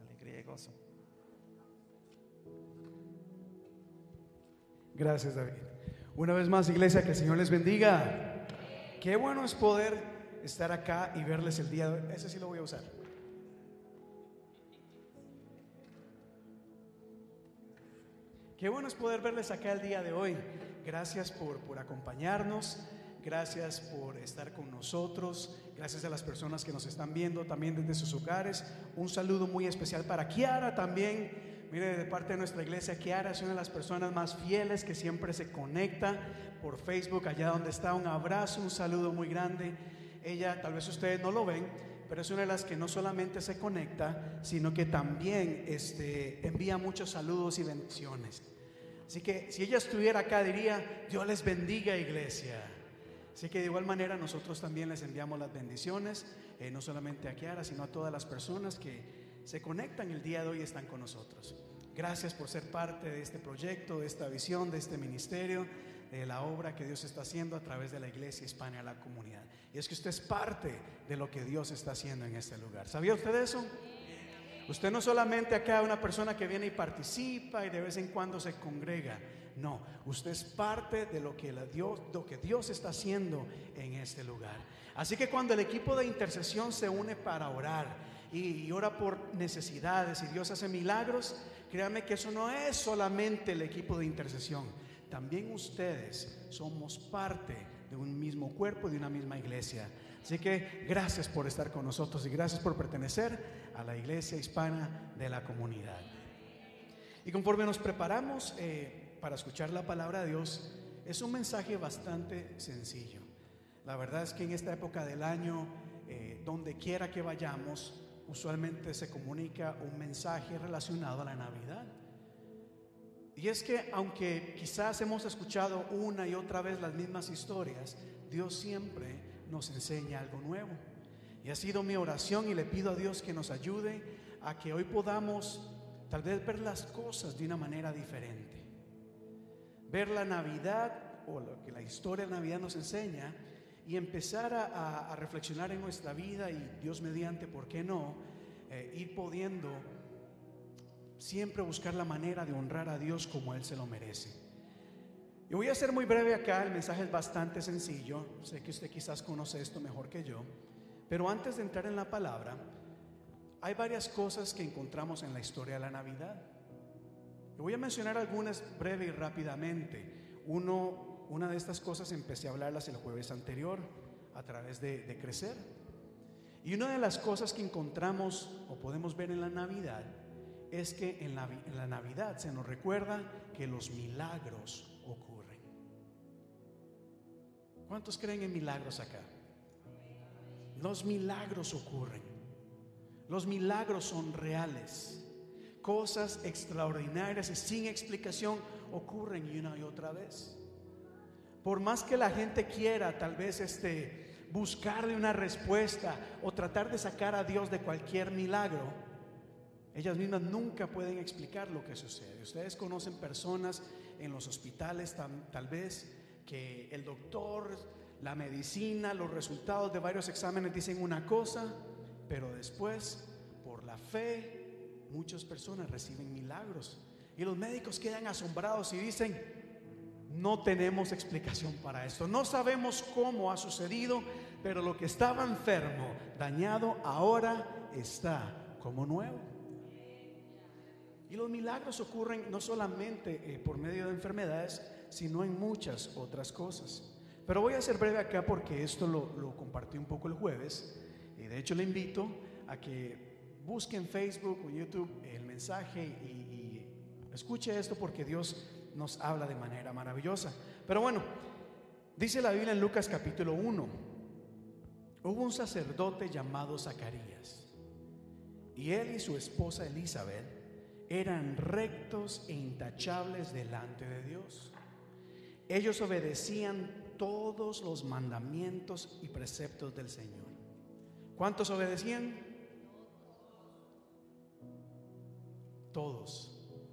alegría y gozo. Gracias, David. Una vez más, iglesia, que el Señor les bendiga. Qué bueno es poder estar acá y verles el día de hoy. Ese sí lo voy a usar. Qué bueno es poder verles acá el día de hoy. Gracias por, por acompañarnos. Gracias por estar con nosotros. Gracias a las personas que nos están viendo también desde sus hogares. Un saludo muy especial para Kiara también. Mire, de parte de nuestra iglesia, Kiara es una de las personas más fieles que siempre se conecta por Facebook, allá donde está. Un abrazo, un saludo muy grande. ella, tal vez ustedes no lo ven, pero es una de las que no solamente se conecta, sino que también este, envía muchos saludos y bendiciones. Así que si ella estuviera acá diría, Dios les bendiga iglesia. Así que de igual manera nosotros también les enviamos las bendiciones, eh, no solamente a Kiara, sino a todas las personas que se conectan el día de hoy y están con nosotros. Gracias por ser parte de este proyecto, de esta visión, de este ministerio, de la obra que Dios está haciendo a través de la iglesia hispana la comunidad. Y es que usted es parte de lo que Dios está haciendo en este lugar. ¿Sabía usted eso? Usted no solamente acá una persona que viene y participa y de vez en cuando se congrega. No, usted es parte de lo que, Dios, lo que Dios está haciendo en este lugar. Así que cuando el equipo de intercesión se une para orar y, y ora por necesidades y Dios hace milagros, créame que eso no es solamente el equipo de intercesión. También ustedes somos parte de un mismo cuerpo, de una misma iglesia. Así que gracias por estar con nosotros y gracias por pertenecer a la iglesia hispana de la comunidad. Y conforme nos preparamos eh, para escuchar la palabra de Dios, es un mensaje bastante sencillo. La verdad es que en esta época del año, eh, donde quiera que vayamos, usualmente se comunica un mensaje relacionado a la Navidad. Y es que aunque quizás hemos escuchado una y otra vez las mismas historias, Dios siempre nos enseña algo nuevo. Y ha sido mi oración y le pido a Dios que nos ayude a que hoy podamos tal vez ver las cosas de una manera diferente. Ver la Navidad o lo que la historia de Navidad nos enseña y empezar a, reflexionar en nuestra vida y Dios mediante, ¿por qué no? Eh, ir pudiendo siempre buscar la manera de honrar a Dios como Él se lo merece. Y voy a ser muy breve acá, el mensaje es bastante sencillo, sé que usted quizás conoce esto mejor que yo, pero antes de entrar en la palabra, hay varias cosas que encontramos en la historia de la Navidad. Voy a mencionar algunas breve y rápidamente. Uno, una de estas cosas empecé a hablarlas el jueves anterior a través de, Crecer. Y una de las cosas que encontramos o podemos ver en la Navidad es que en la, en la Navidad se nos recuerda que los milagros ocurren. ¿Cuántos creen en milagros acá? Los milagros ocurren. Los milagros son reales. Cosas extraordinarias y sin explicación ocurren una y otra vez. Por más que la gente quiera tal vez este buscarle una respuesta o tratar de sacar a Dios de cualquier milagro, ellas mismas nunca pueden explicar lo que sucede. Ustedes conocen personas en los hospitales tal vez que el doctor, la medicina, los resultados de varios exámenes dicen una cosa, pero después, por la fe, muchas personas reciben milagros. Y los médicos quedan asombrados y dicen, no tenemos explicación para esto. No sabemos cómo ha sucedido, pero lo que estaba enfermo, dañado, ahora está como nuevo. Y los milagros ocurren no solamente eh, por medio de enfermedades, sino en muchas otras cosas. Pero voy a ser breve acá porque esto lo, compartí un poco el jueves. Y de hecho le invito a que busque en Facebook o YouTube el mensaje y, y escuche esto porque Dios nos habla de manera maravillosa. Pero bueno, dice la Biblia en Lucas capítulo 1, hubo un sacerdote llamado Zacarías y él y su esposa Elizabeth eran rectos e intachables delante de Dios. Ellos obedecían todos los mandamientos y preceptos del Señor. ¿Cuántos obedecían? Todos,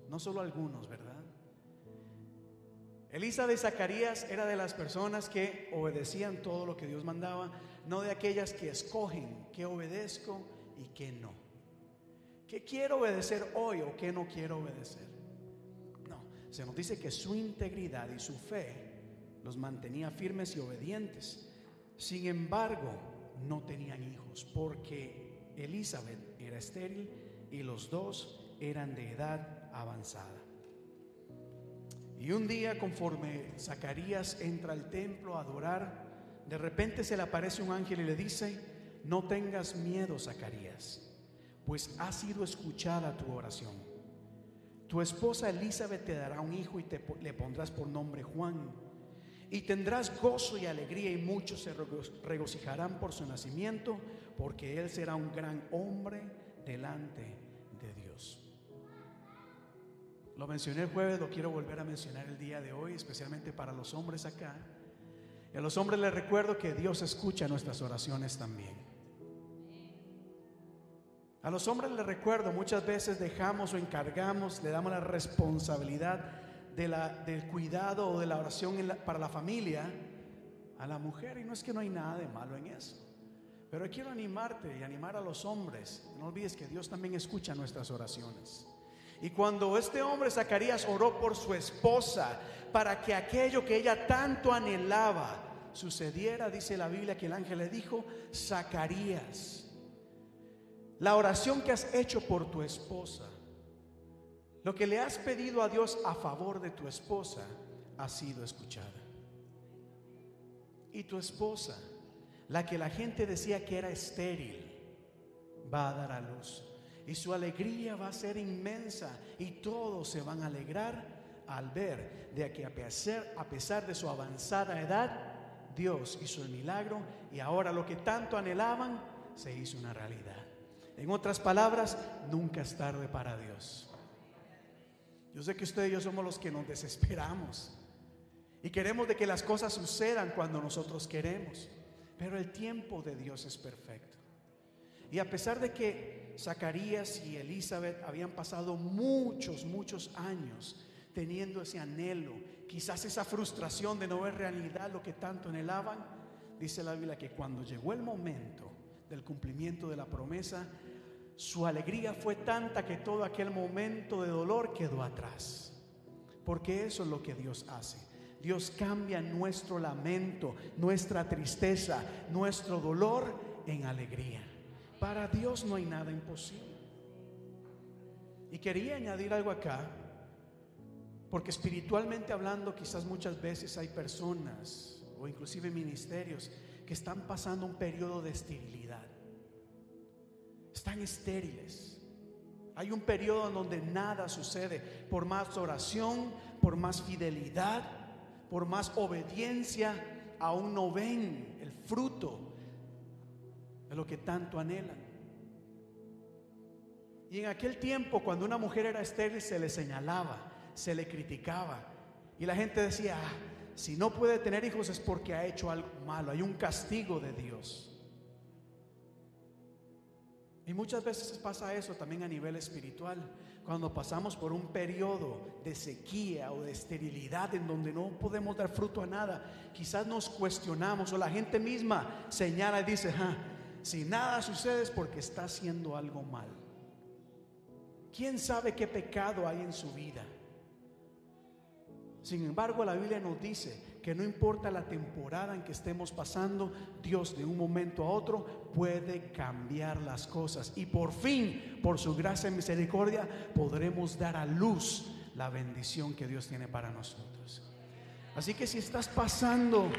no solo algunos, ¿verdad? Elisa de Zacarías era de las personas que obedecían todo lo que Dios mandaba, no de aquellas que escogen qué obedezco y qué no. ¿Qué quiero obedecer hoy o qué no quiero obedecer? se nos dice que su integridad y su fe los mantenía firmes y obedientes. Sin embargo, no tenían hijos porque Elizabeth era estéril y los dos eran de edad avanzada. Y un día, conforme Zacarías entra al templo a adorar, de repente se le aparece un ángel y le dice, no tengas miedo, Zacarías, pues ha sido escuchada tu oración tu esposa Elizabeth te dará un hijo y te, le pondrás por nombre Juan. Y tendrás gozo y alegría y muchos se rego- regocijarán por su nacimiento, porque él será un gran hombre delante. Lo mencioné el jueves, lo quiero volver a mencionar el día de hoy, especialmente para los hombres acá. Y a los hombres les recuerdo que Dios escucha nuestras oraciones también. A los hombres les recuerdo, muchas veces dejamos o encargamos, le damos la responsabilidad de la, del cuidado o de la oración para la familia a la mujer. Y no es que no hay nada de malo en eso. Pero quiero animarte y animar a los hombres. No olvides que Dios también escucha nuestras oraciones. Y cuando este hombre Zacarías oró por su esposa para que aquello que ella tanto anhelaba sucediera, dice la Biblia que el ángel le dijo, Zacarías, la oración que has hecho por tu esposa, lo que le has pedido a Dios a favor de tu esposa, ha sido escuchada. Y tu esposa, la que la gente decía que era estéril, va a dar a luz. Y su alegría va a ser inmensa y todos se van a alegrar al ver de que a pesar, a pesar de su avanzada edad, Dios hizo el milagro y ahora lo que tanto anhelaban se hizo una realidad. En otras palabras, nunca es tarde para Dios. Yo sé que ustedes y yo somos los que nos desesperamos y queremos de que las cosas sucedan cuando nosotros queremos, pero el tiempo de Dios es perfecto. Y a pesar de que Zacarías y Elizabeth habían pasado muchos, muchos años teniendo ese anhelo, quizás esa frustración de no ver realidad lo que tanto anhelaban, dice la Biblia que cuando llegó el momento del cumplimiento de la promesa, su alegría fue tanta que todo aquel momento de dolor quedó atrás. Porque eso es lo que Dios hace. Dios cambia nuestro lamento, nuestra tristeza, nuestro dolor en alegría. Para Dios no hay nada imposible. Y quería añadir algo acá, porque espiritualmente hablando quizás muchas veces hay personas o inclusive ministerios que están pasando un periodo de esterilidad. Están estériles. Hay un periodo en donde nada sucede. Por más oración, por más fidelidad, por más obediencia, aún no ven el fruto de lo que tanto anhelan. Y en aquel tiempo, cuando una mujer era estéril, se le señalaba, se le criticaba. Y la gente decía, "Ah, si no puede tener hijos es porque ha hecho algo malo, hay un castigo de Dios. Y muchas veces pasa eso también a nivel espiritual. Cuando pasamos por un periodo de sequía o de esterilidad en donde no podemos dar fruto a nada, quizás nos cuestionamos o la gente misma señala y dice, "Ah, si nada sucede es porque está haciendo algo mal. ¿Quién sabe qué pecado hay en su vida? Sin embargo, la Biblia nos dice que no importa la temporada en que estemos pasando, Dios de un momento a otro puede cambiar las cosas. Y por fin, por su gracia y misericordia, podremos dar a luz la bendición que Dios tiene para nosotros. Así que si estás pasando,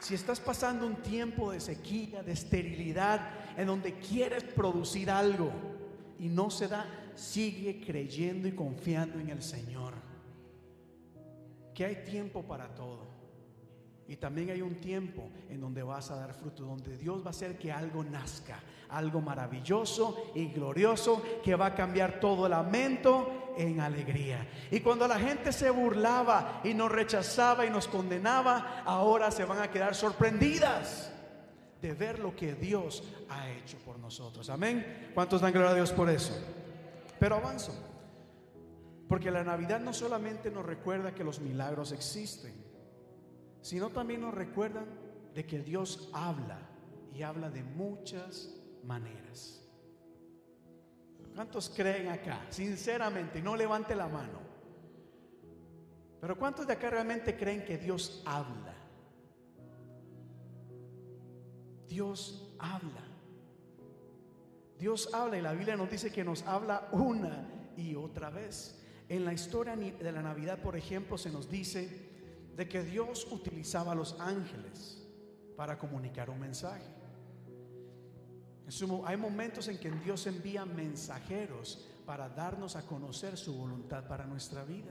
si estás pasando un tiempo de sequía, de esterilidad, en donde quieres producir algo y no se da, sigue creyendo y confiando en el Señor que hay tiempo para todo. Y también hay un tiempo en donde vas a dar fruto, donde Dios va a hacer que algo nazca, algo maravilloso y glorioso que va a cambiar todo lamento en alegría. Y cuando la gente se burlaba y nos rechazaba y nos condenaba, ahora se van a quedar sorprendidas de ver lo que Dios ha hecho por nosotros. Amén. ¿Cuántos dan gloria a Dios por eso? Pero avanzo. Porque la Navidad no solamente nos recuerda que los milagros existen, sino también nos recuerdan de que Dios habla y habla de muchas maneras. ¿Cuántos creen acá? Sinceramente, no levante la mano. Pero ¿cuántos de acá realmente creen que Dios habla? Dios habla. Dios habla y la Biblia nos dice que nos habla una y otra vez. En la historia de la Navidad, por ejemplo, se nos dice de que Dios utilizaba a los ángeles para comunicar un mensaje. Hay momentos en que Dios envía mensajeros para darnos a conocer su voluntad para nuestra vida.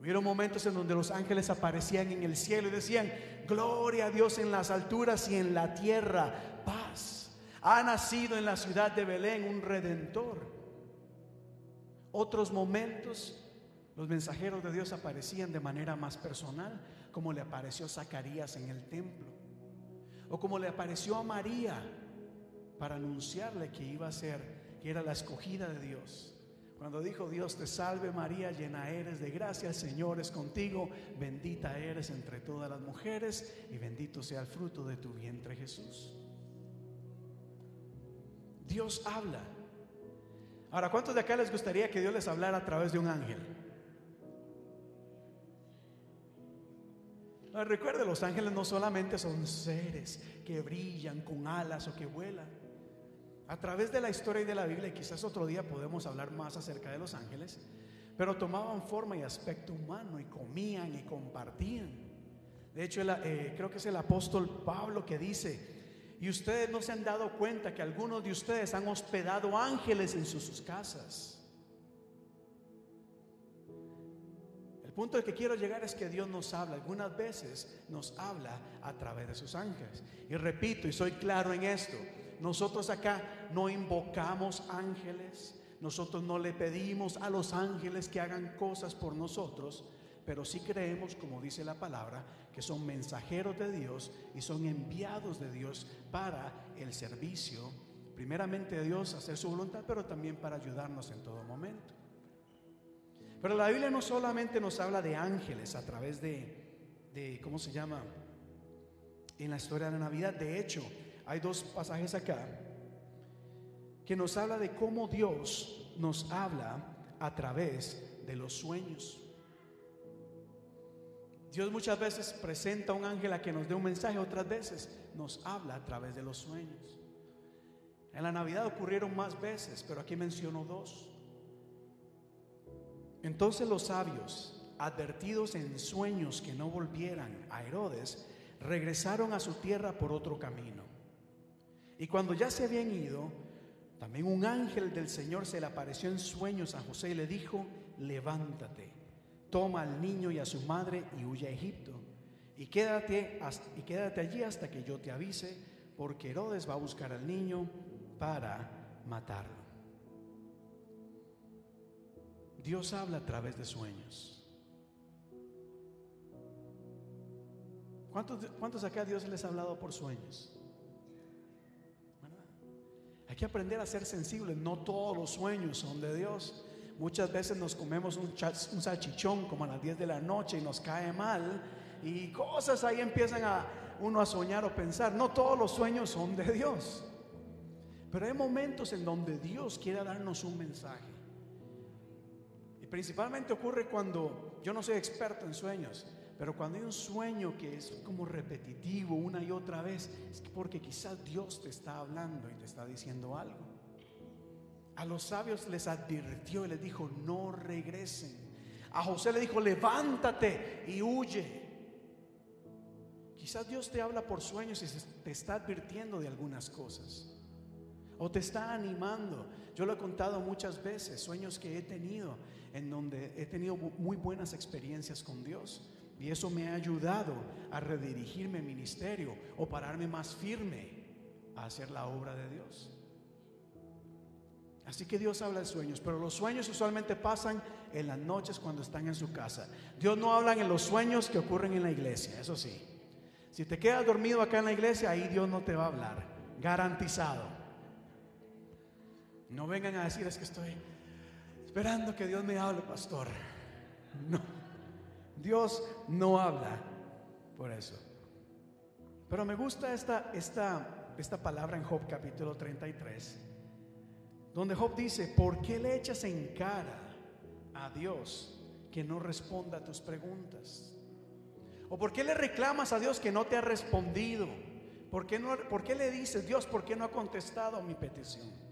Hubieron momentos en donde los ángeles aparecían en el cielo y decían, gloria a Dios en las alturas y en la tierra, paz. Ha nacido en la ciudad de Belén un redentor. Otros momentos, los mensajeros de Dios aparecían de manera más personal, como le apareció Zacarías en el templo, o como le apareció a María para anunciarle que iba a ser, que era la escogida de Dios. Cuando dijo Dios te salve María, llena eres de gracia, el Señor es contigo, bendita eres entre todas las mujeres y bendito sea el fruto de tu vientre Jesús. Dios habla. Ahora, ¿cuántos de acá les gustaría que Dios les hablara a través de un ángel? No, recuerde, los ángeles no solamente son seres que brillan con alas o que vuelan. A través de la historia y de la Biblia, y quizás otro día podemos hablar más acerca de los ángeles, pero tomaban forma y aspecto humano y comían y compartían. De hecho, eh, creo que es el apóstol Pablo que dice, y ustedes no se han dado cuenta que algunos de ustedes han hospedado ángeles en sus casas. Punto al que quiero llegar es que Dios nos habla, algunas veces nos habla a través de sus ángeles. Y repito, y soy claro en esto, nosotros acá no invocamos ángeles, nosotros no le pedimos a los ángeles que hagan cosas por nosotros, pero sí creemos, como dice la palabra, que son mensajeros de Dios y son enviados de Dios para el servicio, primeramente de Dios, hacer su voluntad, pero también para ayudarnos en todo momento. Pero la Biblia no solamente nos habla de ángeles a través de, de ¿cómo se llama? En la historia de la Navidad, de hecho, hay dos pasajes acá que nos habla de cómo Dios nos habla a través de los sueños. Dios muchas veces presenta a un ángel a que nos dé un mensaje, otras veces nos habla a través de los sueños. En la Navidad ocurrieron más veces, pero aquí menciono dos. Entonces los sabios, advertidos en sueños que no volvieran a Herodes, regresaron a su tierra por otro camino. Y cuando ya se habían ido, también un ángel del Señor se le apareció en sueños a José y le dijo, levántate, toma al niño y a su madre y huye a Egipto. Y quédate, y quédate allí hasta que yo te avise, porque Herodes va a buscar al niño para matarlo. Dios habla a través de sueños. ¿Cuántos, ¿Cuántos acá Dios les ha hablado por sueños? Hay que aprender a ser sensibles. No todos los sueños son de Dios. Muchas veces nos comemos un, un salchichón como a las 10 de la noche y nos cae mal. Y cosas ahí empiezan a uno a soñar o pensar. No todos los sueños son de Dios. Pero hay momentos en donde Dios quiere darnos un mensaje. Principalmente ocurre cuando yo no soy experto en sueños. Pero cuando hay un sueño que es como repetitivo una y otra vez, es porque quizás Dios te está hablando y te está diciendo algo. A los sabios les advirtió y les dijo, no regresen. A José le dijo, levántate y huye. Quizás Dios te habla por sueños y te está advirtiendo de algunas cosas. O te está animando. Yo lo he contado muchas veces, sueños que he tenido, en donde he tenido muy buenas experiencias con Dios. Y eso me ha ayudado a redirigirme mi ministerio o pararme más firme a hacer la obra de Dios. Así que Dios habla de sueños, pero los sueños usualmente pasan en las noches cuando están en su casa. Dios no habla en los sueños que ocurren en la iglesia, eso sí. Si te quedas dormido acá en la iglesia, ahí Dios no te va a hablar, garantizado. No vengan a decir es que estoy esperando que Dios me hable, pastor. No. Dios no habla por eso. Pero me gusta esta, esta, esta palabra en Job capítulo 33, donde Job dice, ¿por qué le echas en cara a Dios que no responda a tus preguntas? ¿O por qué le reclamas a Dios que no te ha respondido? ¿Por qué, no, ¿Por qué le dices, Dios, por qué no ha contestado mi petición?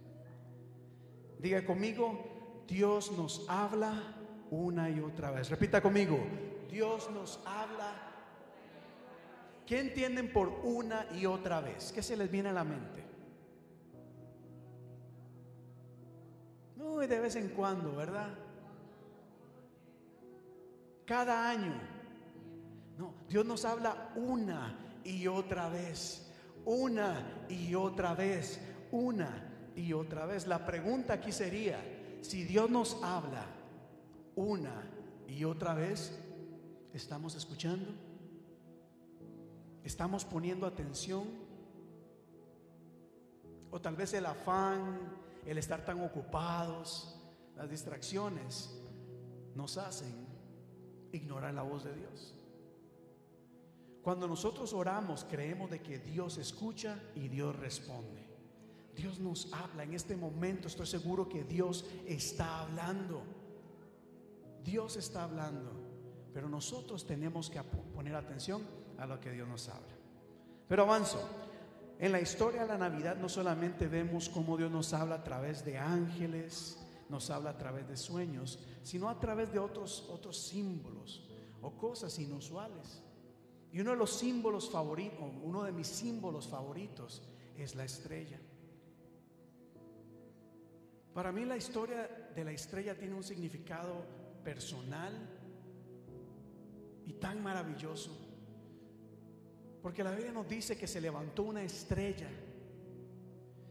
Diga conmigo, Dios nos habla una y otra vez. Repita conmigo, Dios nos habla. ¿Qué entienden por una y otra vez? ¿Qué se les viene a la mente? No, de vez en cuando, ¿verdad? cada año. No, Dios nos habla una y otra vez, una y otra vez, una y otra vez. La pregunta aquí sería, si Dios nos habla una y otra vez, ¿estamos escuchando? ¿Estamos poniendo atención? O tal vez el afán, el estar tan ocupados, las distracciones nos hacen ignorar la voz de Dios. Cuando nosotros oramos, creemos de que Dios escucha y Dios responde. Dios nos habla en este momento, estoy seguro que Dios está hablando. Dios está hablando, pero nosotros tenemos que poner atención a lo que Dios nos habla. Pero avanzo. En la historia de la Navidad no solamente vemos cómo Dios nos habla a través de ángeles, nos habla a través de sueños, sino a través de otros, otros símbolos o cosas inusuales. Y uno de los símbolos favoritos, uno de mis símbolos favoritos es la estrella. Para mí la historia de la estrella tiene un significado personal y tan maravilloso. Porque la Biblia nos dice que se levantó una estrella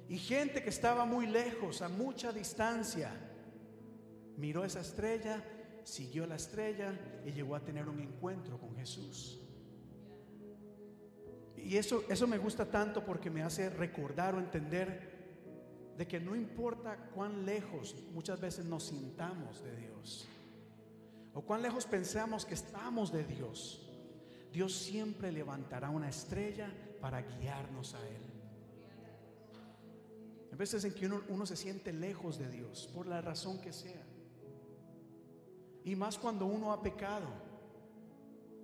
y gente que estaba muy lejos, a mucha distancia, miró esa estrella, siguió la estrella y llegó a tener un encuentro con Jesús. Y eso, eso me gusta tanto porque me hace recordar o entender de que no importa cuán lejos muchas veces nos sintamos de Dios o cuán lejos pensamos que estamos de Dios, Dios siempre levantará una estrella para guiarnos a Él. A veces en que uno, uno se siente lejos de Dios, por la razón que sea. Y más cuando uno ha pecado.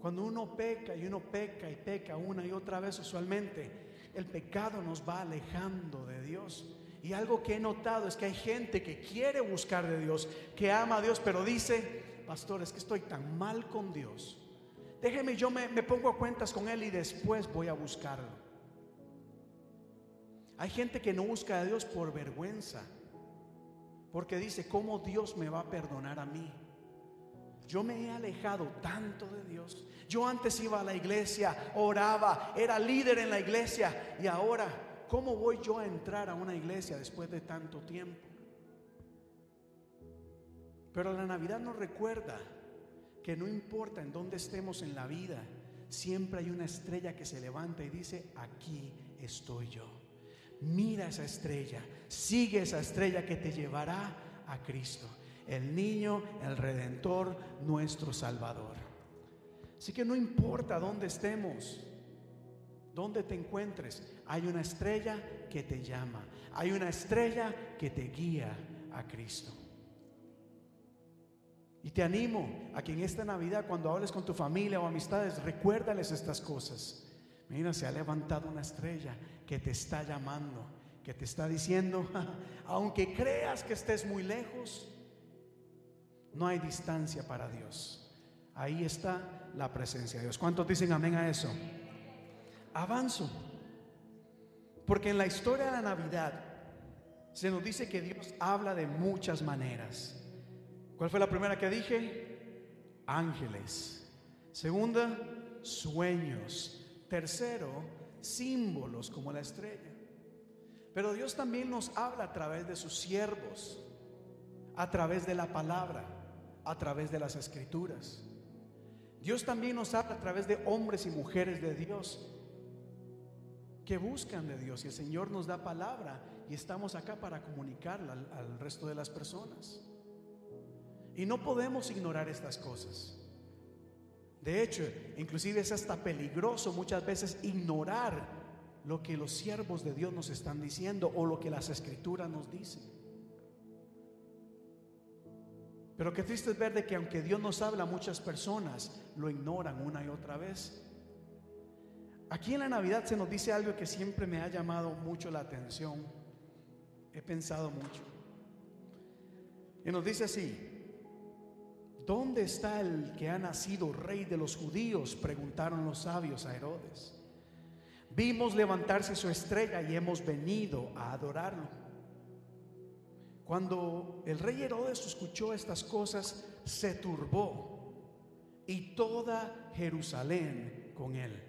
Cuando uno peca y uno peca y peca una y otra vez usualmente, el pecado nos va alejando de Dios. Y algo que he notado es que hay gente que quiere buscar de Dios, que ama a Dios, pero dice, pastor, es que estoy tan mal con Dios. Déjeme, yo me, pongo a cuentas con Él y después voy a buscarlo. Hay gente que no busca a Dios por vergüenza, porque dice, ¿cómo Dios me va a perdonar a mí? Yo me he alejado tanto de Dios. Yo antes iba a la iglesia, oraba, era líder en la iglesia y ahora, ¿cómo voy yo a entrar a una iglesia después de tanto tiempo? Pero la Navidad nos recuerda que no importa en dónde estemos en la vida, siempre hay una estrella que se levanta y dice, aquí estoy yo. Mira esa estrella, sigue esa estrella que te llevará a Cristo el niño, el redentor, nuestro Salvador. Así que no importa dónde estemos, dónde te encuentres, hay una estrella que te llama, hay una estrella que te guía a Cristo. Y te animo a que en esta Navidad, cuando hables con tu familia o amistades, recuérdales estas cosas. Mira, se ha levantado una estrella que te está llamando, que te está diciendo, aunque creas que estés muy lejos, no hay distancia para Dios. Ahí está la presencia de Dios. ¿Cuántos dicen amén a eso? Avanzo. Porque en la historia de la Navidad se nos dice que Dios habla de muchas maneras. ¿Cuál fue la primera que dije? Ángeles. Segunda, sueños. Tercero, símbolos como la estrella. Pero Dios también nos habla a través de sus siervos, a través de la palabra a través de las escrituras. Dios también nos habla a través de hombres y mujeres de Dios que buscan de Dios y el Señor nos da palabra y estamos acá para comunicarla al, resto de las personas. Y no podemos ignorar estas cosas. De hecho, inclusive es hasta peligroso muchas veces ignorar lo que los siervos de Dios nos están diciendo o lo que las escrituras nos dicen. Pero qué triste es ver de que aunque Dios nos habla, muchas personas lo ignoran una y otra vez. Aquí en la Navidad se nos dice algo que siempre me ha llamado mucho la atención. He pensado mucho. Y nos dice así, ¿dónde está el que ha nacido rey de los judíos? Preguntaron los sabios a Herodes. Vimos levantarse su estrella y hemos venido a adorarlo. Cuando el rey Herodes escuchó estas cosas, se turbó y toda Jerusalén con él.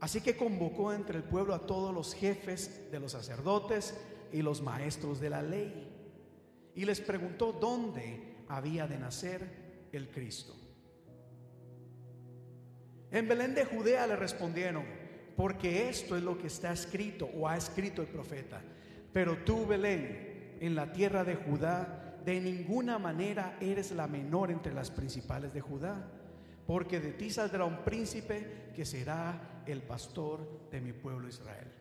Así que convocó entre el pueblo a todos los jefes de los sacerdotes y los maestros de la ley y les preguntó dónde había de nacer el Cristo. En Belén de Judea le respondieron, porque esto es lo que está escrito o ha escrito el profeta. Pero tú, Belén, en la tierra de Judá, de ninguna manera eres la menor entre las principales de Judá, porque de ti saldrá un príncipe que será el pastor de mi pueblo Israel.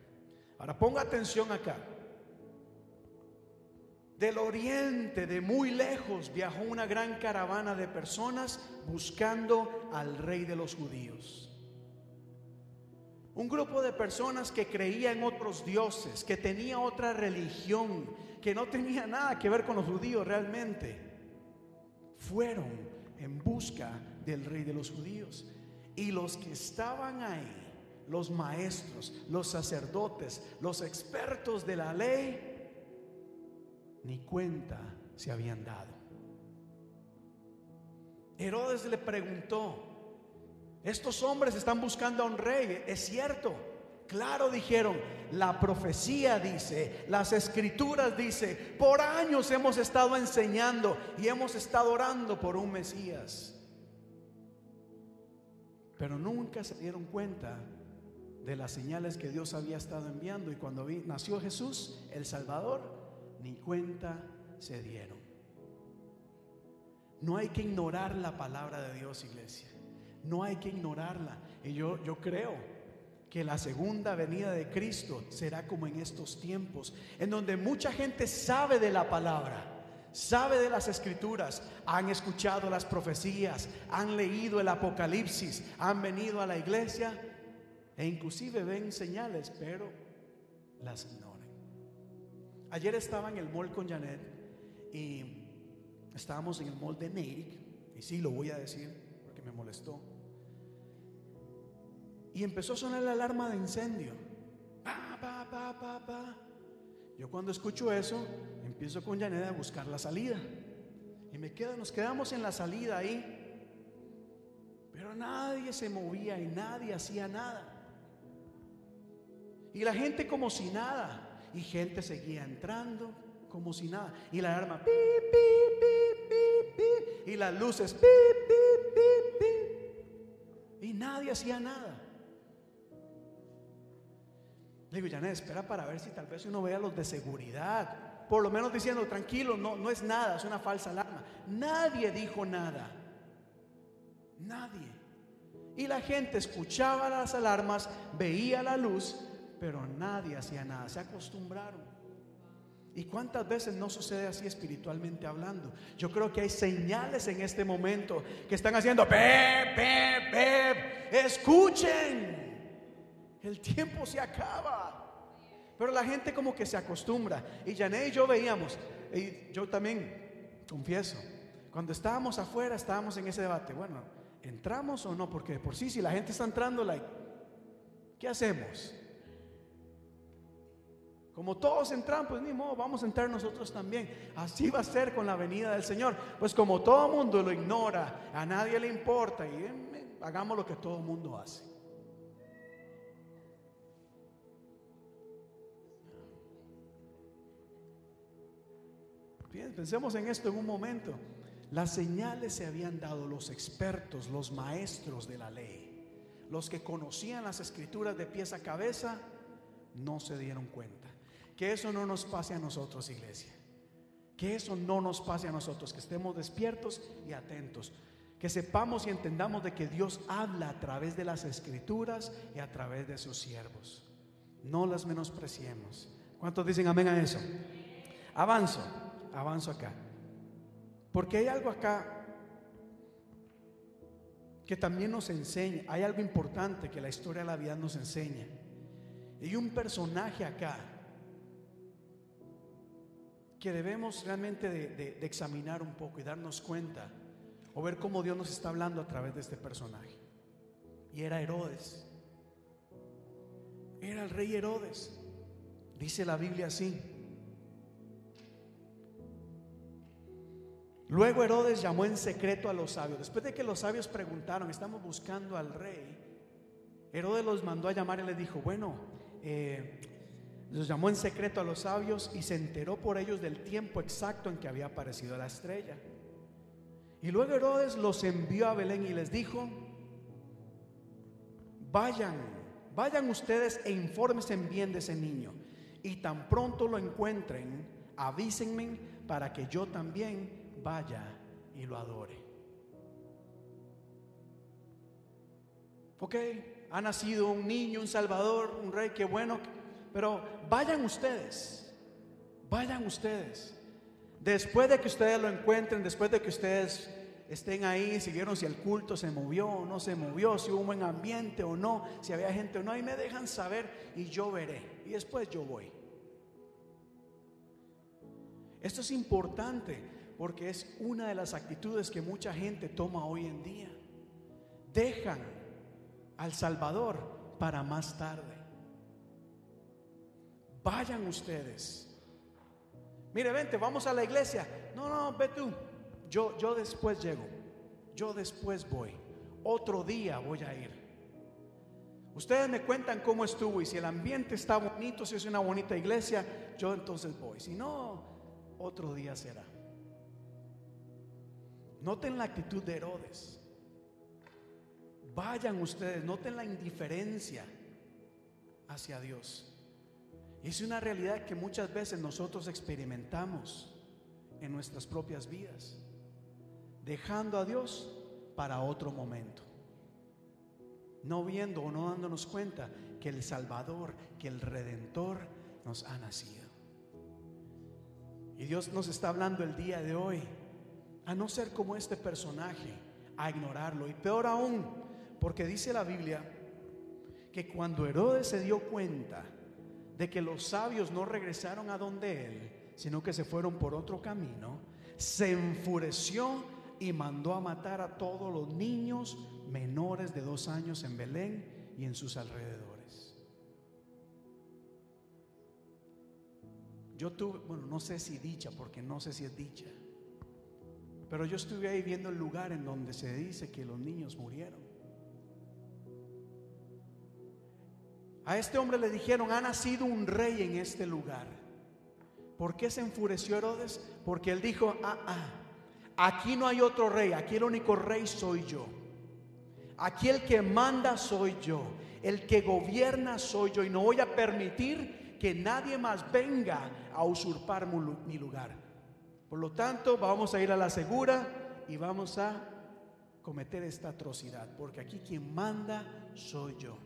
Ahora ponga atención acá. Del oriente, de muy lejos, viajó una gran caravana de personas buscando al rey de los judíos. Un grupo de personas que creía en otros dioses, que tenía otra religión, que no tenía nada que ver con los judíos realmente, fueron en busca del rey de los judíos. Y los que estaban ahí, los maestros, los sacerdotes, los expertos de la ley, ni cuenta se habían dado. Herodes le preguntó, estos hombres están buscando a un rey, es cierto. Claro, dijeron, la profecía dice, las escrituras dice, por años hemos estado enseñando y hemos estado orando por un Mesías. Pero nunca se dieron cuenta de las señales que Dios había estado enviando y cuando nació Jesús, el Salvador, ni cuenta se dieron. No hay que ignorar la palabra de Dios, iglesia. No hay que ignorarla. Y yo, yo creo que la segunda venida de Cristo será como en estos tiempos, en donde mucha gente sabe de la palabra, sabe de las escrituras, han escuchado las profecías, han leído el Apocalipsis, han venido a la iglesia e inclusive ven señales, pero las ignoran. Ayer estaba en el mall con Janet y estábamos en el mall de Neirik, y sí lo voy a decir porque me molestó. Y empezó a sonar la alarma de incendio. Pa, pa, pa, pa, pa. Yo cuando escucho eso, empiezo con Janet a buscar la salida. Y me quedo, nos quedamos en la salida ahí. Pero nadie se movía y nadie hacía nada. Y la gente como si nada. Y gente seguía entrando como si nada. Y la alarma, pi, pi, pi. Y las luces, pi. Y nadie hacía nada. Le digo, Janet, espera para ver si tal vez uno vea los de seguridad. Por lo menos diciendo, tranquilo, no, no es nada, es una falsa alarma. Nadie dijo nada. Nadie. Y la gente escuchaba las alarmas, veía la luz, pero nadie hacía nada, se acostumbraron. ¿Y cuántas veces no sucede así espiritualmente hablando? Yo creo que hay señales en este momento que están haciendo, pep, pep, pep, escuchen, el tiempo se acaba. Pero la gente como que se acostumbra. Y Jané y yo veíamos, y yo también confieso, cuando estábamos afuera estábamos en ese debate, bueno, ¿entramos o no? Porque por sí, si la gente está entrando, like, ¿qué hacemos? Como todos entran, pues ni modo, vamos a entrar nosotros también. Así va a ser con la venida del Señor. Pues como todo mundo lo ignora, a nadie le importa y eh, hagamos lo que todo mundo hace. Pensemos en esto en un momento. Las señales se habían dado los expertos, los maestros de la ley, los que conocían las escrituras de pies a cabeza, no se dieron cuenta. Que eso no nos pase a nosotros, iglesia. Que eso no nos pase a nosotros, que estemos despiertos y atentos. Que sepamos y entendamos de que Dios habla a través de las escrituras y a través de sus siervos. No las menospreciemos. ¿Cuántos dicen amén a eso? Avanzo, avanzo acá. Porque hay algo acá que también nos enseña, hay algo importante que la historia de la vida nos enseña. Y un personaje acá que debemos realmente de, examinar un poco y darnos cuenta o ver cómo Dios nos está hablando a través de este personaje. Y era Herodes. Era el rey Herodes. Dice la Biblia así. Luego Herodes llamó en secreto a los sabios. Después de que los sabios preguntaron, estamos buscando al rey, Herodes los mandó a llamar y les dijo, bueno, eh, los llamó en secreto a los sabios y se enteró por ellos del tiempo exacto en que había aparecido la estrella. Y luego Herodes los envió a Belén y les dijo, vayan, vayan ustedes e infórmense bien de ese niño. Y tan pronto lo encuentren, avísenme para que yo también vaya y lo adore. Ok, ha nacido un niño, un salvador, un rey, qué bueno, pero vayan ustedes, vayan ustedes. Después de que ustedes lo encuentren, después de que ustedes estén ahí, siguieron si el culto se movió o no se movió, si hubo un buen ambiente o no, si había gente o no, y me dejan saber y yo veré. Y después yo voy. Esto es importante porque es una de las actitudes que mucha gente toma hoy en día. Dejan al Salvador para más tarde. Vayan ustedes. Mire, vente, vamos a la iglesia. No, no, ve tú. Yo, yo después llego. Yo después voy. Otro día voy a ir. Ustedes me cuentan cómo estuvo y si el ambiente está bonito, si es una bonita iglesia, yo entonces voy. Si no, otro día será. Noten la actitud de Herodes. Vayan ustedes, noten la indiferencia hacia Dios. Es una realidad que muchas veces nosotros experimentamos en nuestras propias vidas, dejando a Dios para otro momento, no viendo o no dándonos cuenta que el Salvador, que el Redentor nos ha nacido. Y Dios nos está hablando el día de hoy a no ser como este personaje, a ignorarlo. Y peor aún, porque dice la Biblia que cuando Herodes se dio cuenta de que los sabios no regresaron a donde él, sino que se fueron por otro camino, se enfureció y mandó a matar a todos los niños menores de dos años en Belén y en sus alrededores. Yo tuve, bueno, no sé si dicha, porque no sé si es dicha, pero yo estuve ahí viendo el lugar en donde se dice que los niños murieron. A este hombre le dijeron, ha nacido un rey en este lugar. ¿Por qué se enfureció Herodes? Porque él dijo, ah, ah, aquí no hay otro rey, aquí el único rey soy yo. Aquí el que manda soy yo, el que gobierna soy yo y no voy a permitir que nadie más venga a usurpar mi lugar. Por lo tanto, vamos a ir a la segura y vamos a cometer esta atrocidad, porque aquí quien manda soy yo.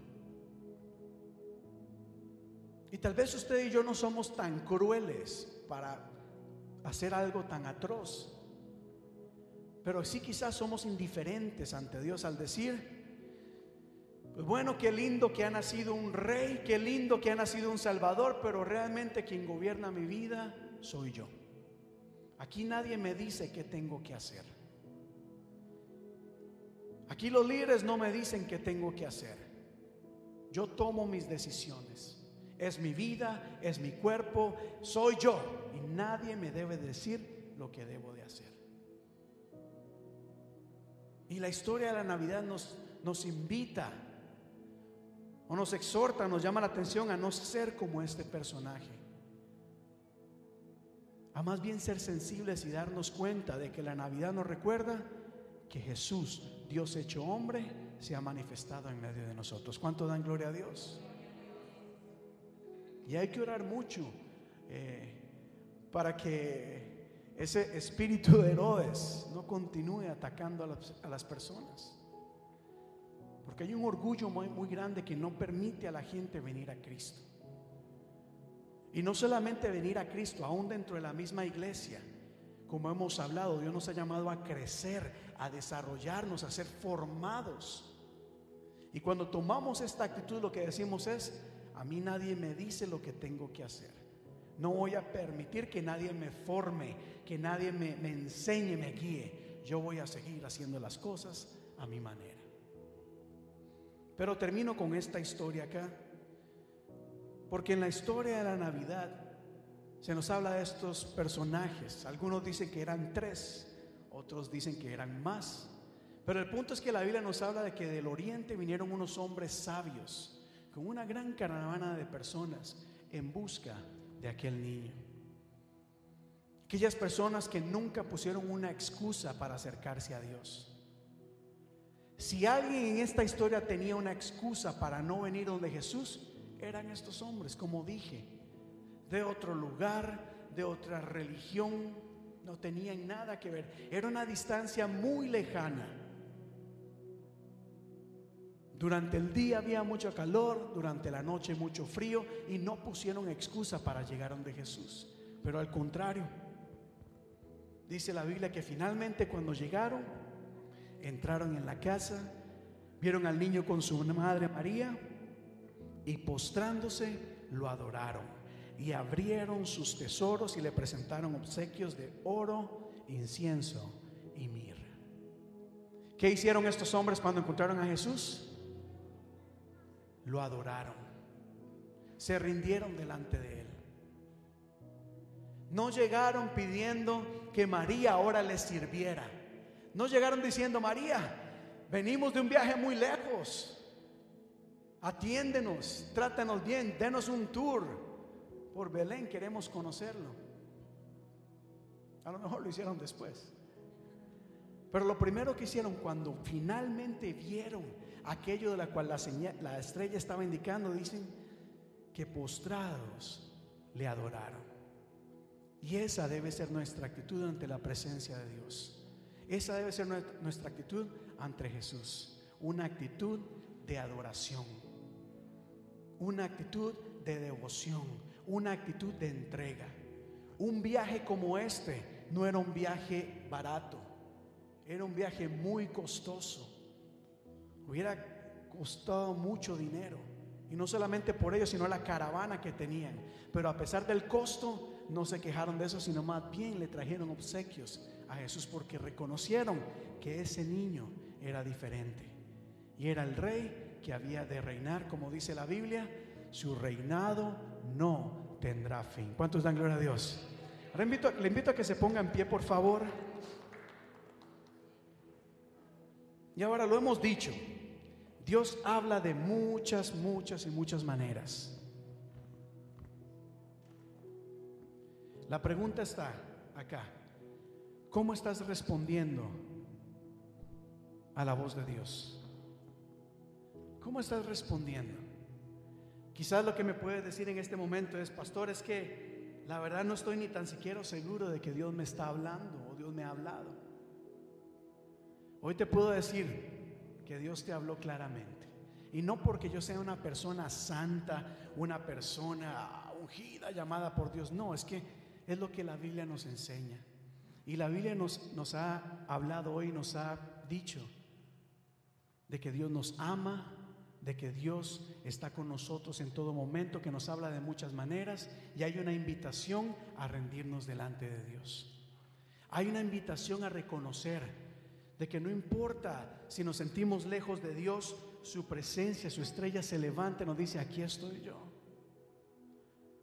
Y tal vez usted y yo no somos tan crueles para hacer algo tan atroz. Pero sí quizás somos indiferentes ante Dios al decir, pues bueno, qué lindo que ha nacido un rey, qué lindo que ha nacido un salvador, pero realmente quien gobierna mi vida soy yo. Aquí nadie me dice qué tengo que hacer. Aquí los líderes no me dicen qué tengo que hacer. Yo tomo mis decisiones es mi vida, es mi cuerpo, soy yo. Y nadie me debe decir lo que debo de hacer. Y la historia de la Navidad nos, nos invita o nos exhorta, nos llama la atención a no ser como este personaje. A más bien ser sensibles y darnos cuenta de que la Navidad nos recuerda que Jesús, Dios hecho hombre, se ha manifestado en medio de nosotros. ¿Cuánto dan gloria a Dios? Y hay que orar mucho eh, para que ese espíritu de Herodes no continúe atacando a las, personas. Porque hay un orgullo muy, muy grande que no permite a la gente venir a Cristo. Y no solamente venir a Cristo, aún dentro de la misma iglesia. Como hemos hablado, Dios nos ha llamado a crecer, a desarrollarnos, a ser formados. Y cuando tomamos esta actitud, lo que decimos es, a mí nadie me dice lo que tengo que hacer. No voy a permitir que nadie me forme, que nadie me, enseñe, me guíe. Yo voy a seguir haciendo las cosas a mi manera. Pero termino con esta historia acá. Porque en la historia de la Navidad se nos habla de estos personajes. Algunos dicen que eran tres, otros dicen que eran más. Pero el punto es que la Biblia nos habla de que del oriente vinieron unos hombres sabios con una gran caravana de personas en busca de aquel niño. Aquellas personas que nunca pusieron una excusa para acercarse a Dios. Si alguien en esta historia tenía una excusa para no venir donde Jesús, eran estos hombres, como dije, de otro lugar, de otra religión, no tenían nada que ver. Era una distancia muy lejana. Durante el día había mucho calor, durante la noche mucho frío y no pusieron excusa para llegar donde Jesús. Pero al contrario, dice la Biblia que finalmente cuando llegaron, entraron en la casa, vieron al niño con su madre María y postrándose lo adoraron y abrieron sus tesoros y le presentaron obsequios de oro, incienso y mirra. ¿Qué hicieron estos hombres cuando encontraron a Jesús? lo adoraron, se rindieron delante de él. No llegaron pidiendo que María ahora les sirviera. No llegaron diciendo, María, venimos de un viaje muy lejos. Atiéndenos, trátanos bien, denos un tour. Por Belén queremos conocerlo. A lo mejor lo hicieron después. Pero lo primero que hicieron cuando finalmente vieron aquello de la cual la, la estrella estaba indicando, dicen que postrados le adoraron. Y esa debe ser nuestra actitud ante la presencia de Dios. Esa debe ser nuestra actitud ante Jesús. Una actitud de adoración. Una actitud de devoción. Una actitud de entrega. Un viaje como este no era un viaje barato. Era un viaje muy costoso. Hubiera costado mucho dinero. Y no solamente por ellos, sino la caravana que tenían. Pero a pesar del costo, no se quejaron de eso, sino más bien le trajeron obsequios a Jesús porque reconocieron que ese niño era diferente. Y era el rey que había de reinar, como dice la Biblia, su reinado no tendrá fin. ¿Cuántos dan gloria a Dios? Ahora invito, le invito a que se ponga en pie, por favor. Y ahora lo hemos dicho. Dios habla de muchas, muchas y muchas maneras. La pregunta está acá. ¿Cómo estás respondiendo a la voz de Dios? ¿Cómo estás respondiendo? Quizás lo que me puedes decir en este momento es, pastor, es que la verdad no estoy ni tan siquiera seguro de que Dios me está hablando o Dios me ha hablado. Hoy te puedo decir, que Dios te habló claramente. Y no porque yo sea una persona santa, una persona ungida, llamada por Dios. No, es que es lo que la Biblia nos enseña. Y la Biblia nos, ha hablado hoy, nos ha dicho de que Dios nos ama, de que Dios está con nosotros en todo momento, que nos habla de muchas maneras y hay una invitación a rendirnos delante de Dios. Hay una invitación a reconocer de que no importa si nos sentimos lejos de Dios, su presencia, su estrella se levanta y nos dice, aquí estoy yo.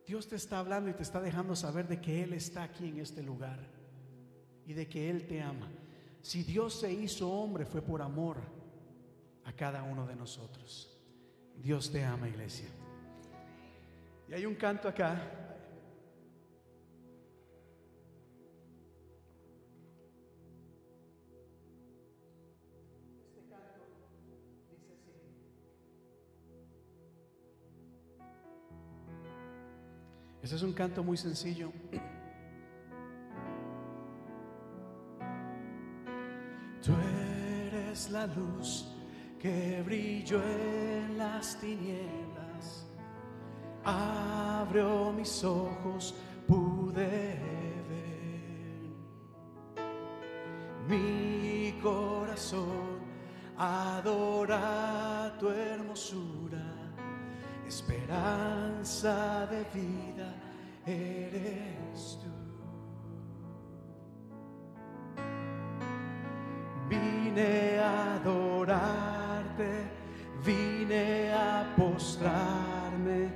Dios te está hablando y te está dejando saber de que Él está aquí en este lugar y de que Él te ama. Si Dios se hizo hombre fue por amor a cada uno de nosotros. Dios te ama, iglesia. Y hay un canto acá Ese es un canto muy sencillo. Tú eres la luz que brilló en las tinieblas. Abrió mis ojos, pude ver. Mi corazón adora tu hermosura, esperanza de vida eres tú. Vine a postrarme,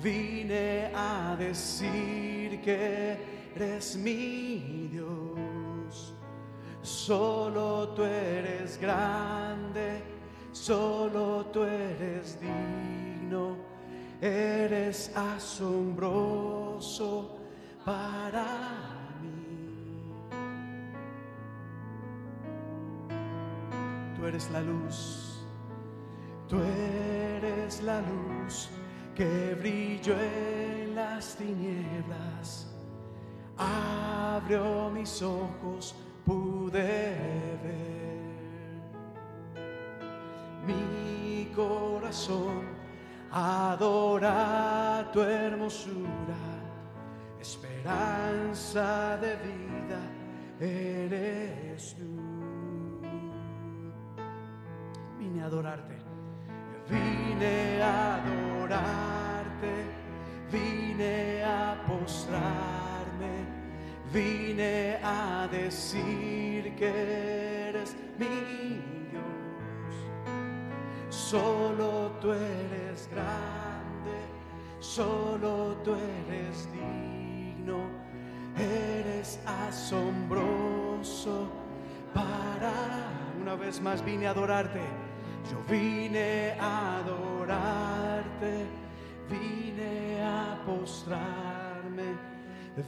vine a decir que eres mi Dios. Solo tú eres grande, solo tú eres digno, eres asombroso para mí. Tú eres la luz, tú eres la luz que brilló en las tinieblas. Abrió mis ojos, pude ver. Mi corazón adora tu hermosura, esperanza de vida eres tú. Vine a adorarte, vine a adorarte, vine a postrarme, vine a decir que eres mi Dios. Solo tú eres grande, solo tú eres digno, eres asombroso para... Una vez más vine a adorarte, yo vine a adorarte, vine a postrarme,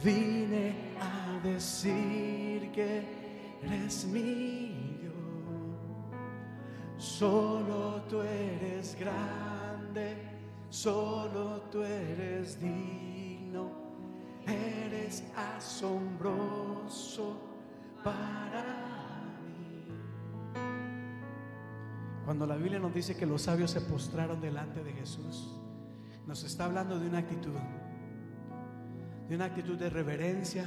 vine a decir que eres mío. Solo tú eres grande, solo tú eres digno, eres asombroso para Cuando la Biblia nos dice que los sabios se postraron delante de Jesús, nos está hablando de una actitud, de una actitud de reverencia,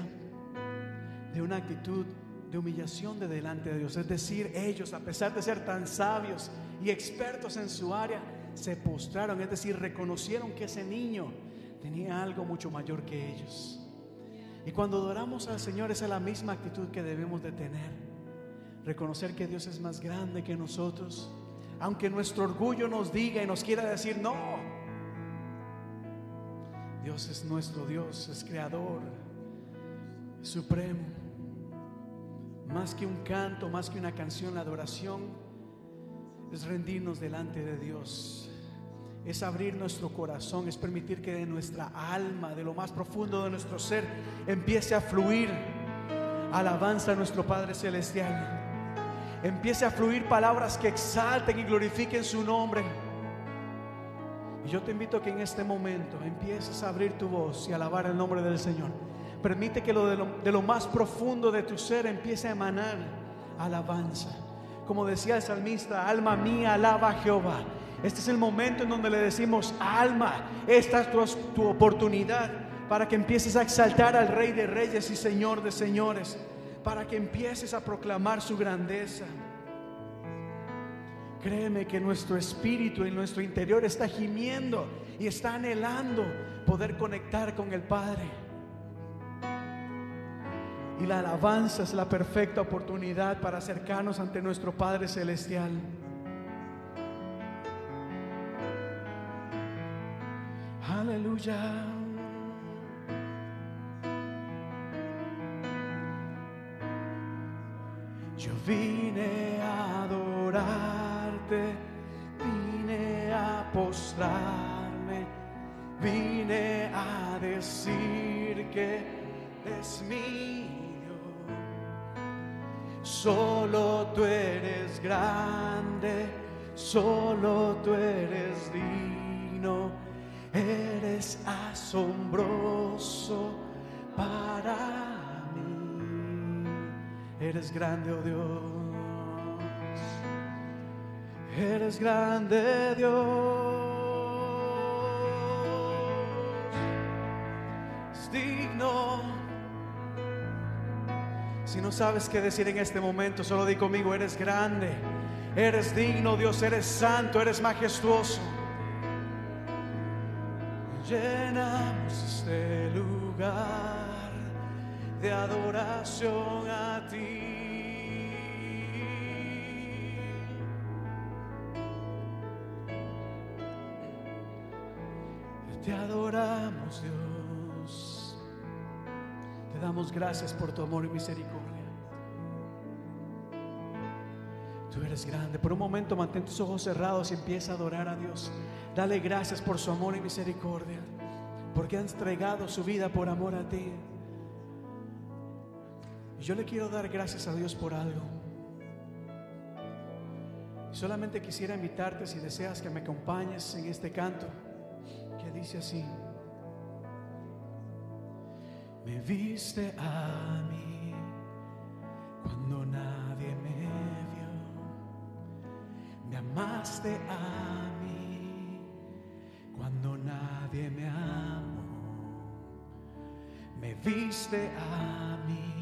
de una actitud de humillación de delante de Dios. Es decir, ellos, a pesar de ser tan sabios y expertos en su área, se postraron, es decir, reconocieron que ese niño tenía algo mucho mayor que ellos. Y cuando adoramos al Señor, esa es la misma actitud que debemos de tener. Reconocer que Dios es más grande que nosotros, aunque nuestro orgullo nos diga y nos quiera decir, no, Dios es nuestro Dios, es creador, es supremo. Más que un canto, más que una canción, la adoración es rendirnos delante de Dios. Es abrir nuestro corazón, es permitir que de nuestra alma, de lo más profundo de nuestro ser, empiece a fluir alabanza a nuestro Padre Celestial. Empiece a fluir palabras que exalten y glorifiquen su nombre. Y yo te invito a que en este momento empieces a abrir tu voz y alabar el nombre del Señor. Permite que lo de, lo de lo más profundo de tu ser empiece a emanar alabanza. Como decía el salmista, alma mía, alaba a Jehová. Este es el momento en donde le decimos, alma, esta es tu, tu oportunidad para que empieces a exaltar al Rey de Reyes y Señor de Señores, para que empieces a proclamar su grandeza. Créeme que nuestro espíritu en nuestro interior está gimiendo y está anhelando poder conectar con el Padre. Y la alabanza es la perfecta oportunidad para acercarnos ante nuestro Padre Celestial. Aleluya. Yo vine a adorarte, vine a postrarme, vine a decir que es mío. Solo tú eres grande, solo tú eres digno, eres asombroso para. Eres grande, oh Dios. Eres grande, Dios. Es digno. Si no sabes qué decir en este momento, solo di conmigo, eres grande, eres digno, Dios, eres santo, eres majestuoso. Llenamos este lugar de adoración a ti. Te adoramos, Dios. Te damos gracias por tu amor y misericordia. eres grande. Por un momento mantén tus ojos cerrados y empieza a adorar a Dios. Dale gracias por su amor y misericordia, porque han entregado su vida por amor a ti. Yo le quiero dar gracias a Dios por algo. Solamente quisiera invitarte si deseas que me acompañes en este canto que dice así. Me viste a mí cuando nadie me vio. Me amaste a mí cuando nadie me amó. Me viste a mí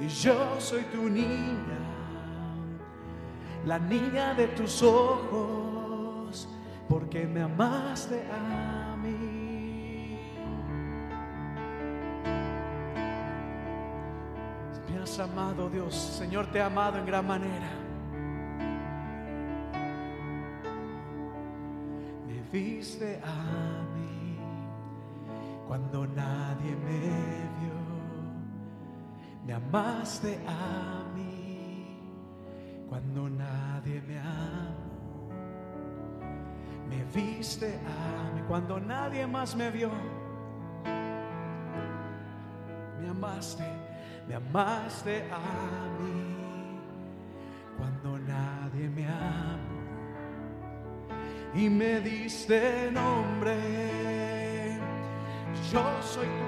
Y yo soy tu niña, la niña de tus ojos, porque me amaste a mí. Me has amado, Dios, Señor, te he amado en gran manera. Me viste a mí cuando nadie me vio. Me amaste a mí cuando nadie me amó. Me viste a mí cuando nadie más me vio. Me amaste, me amaste a mí cuando nadie me amó. Y me diste nombre. Yo soy tu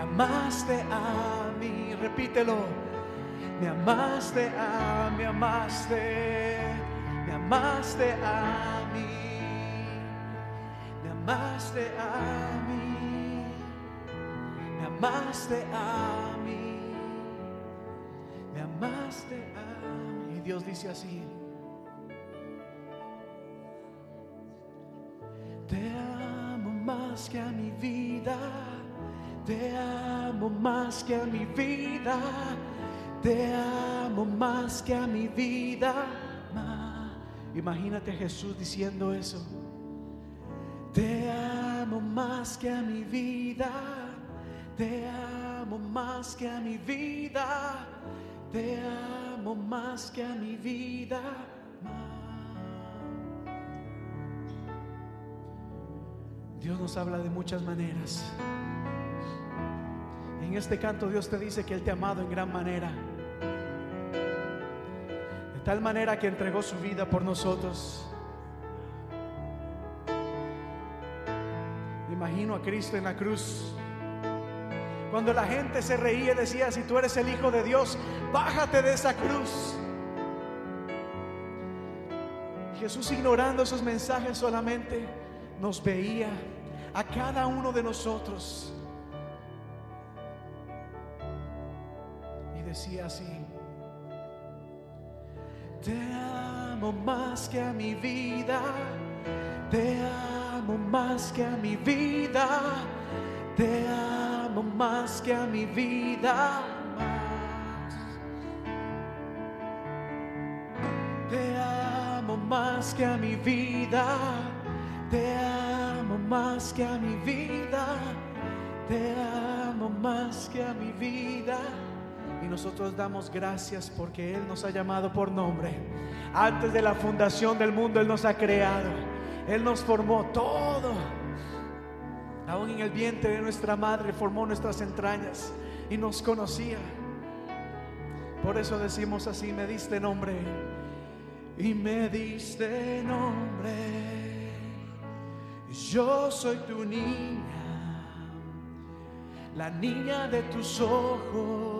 amaste a mí, repítelo, me amaste a, me amaste, me amaste a mí, me amaste a mí, me amaste a mí, me amaste a mí. Y Dios dice así. Te amo más que a mi vida, te amo más que a mi vida, te amo más que a mi vida. ma. Imagínate a Jesús diciendo eso. Te amo más que a mi vida, te amo más que a mi vida, te amo más que a mi vida. Dios nos habla de muchas maneras. En este canto Dios te dice que Él te ha amado en gran manera. De tal manera que entregó su vida por nosotros. Imagino a Cristo en la cruz. Cuando la gente se reía y decía, si tú eres el Hijo de Dios, bájate de esa cruz. Jesús ignorando esos mensajes solamente nos veía a cada uno de nosotros decía así, te amo más que a mi vida, te amo más que a mi vida, te amo más que a mi vida. más. Te amo más que a mi vida, te amo más que a mi vida, te amo más que a mi vida. Y nosotros damos gracias porque Él nos ha llamado por nombre. Antes de la fundación del mundo Él nos ha creado. Él nos formó todo. Aún en el vientre de nuestra madre formó nuestras entrañas y nos conocía. Por eso decimos así, me diste nombre y me diste nombre. Yo soy tu niña, la niña de tus ojos,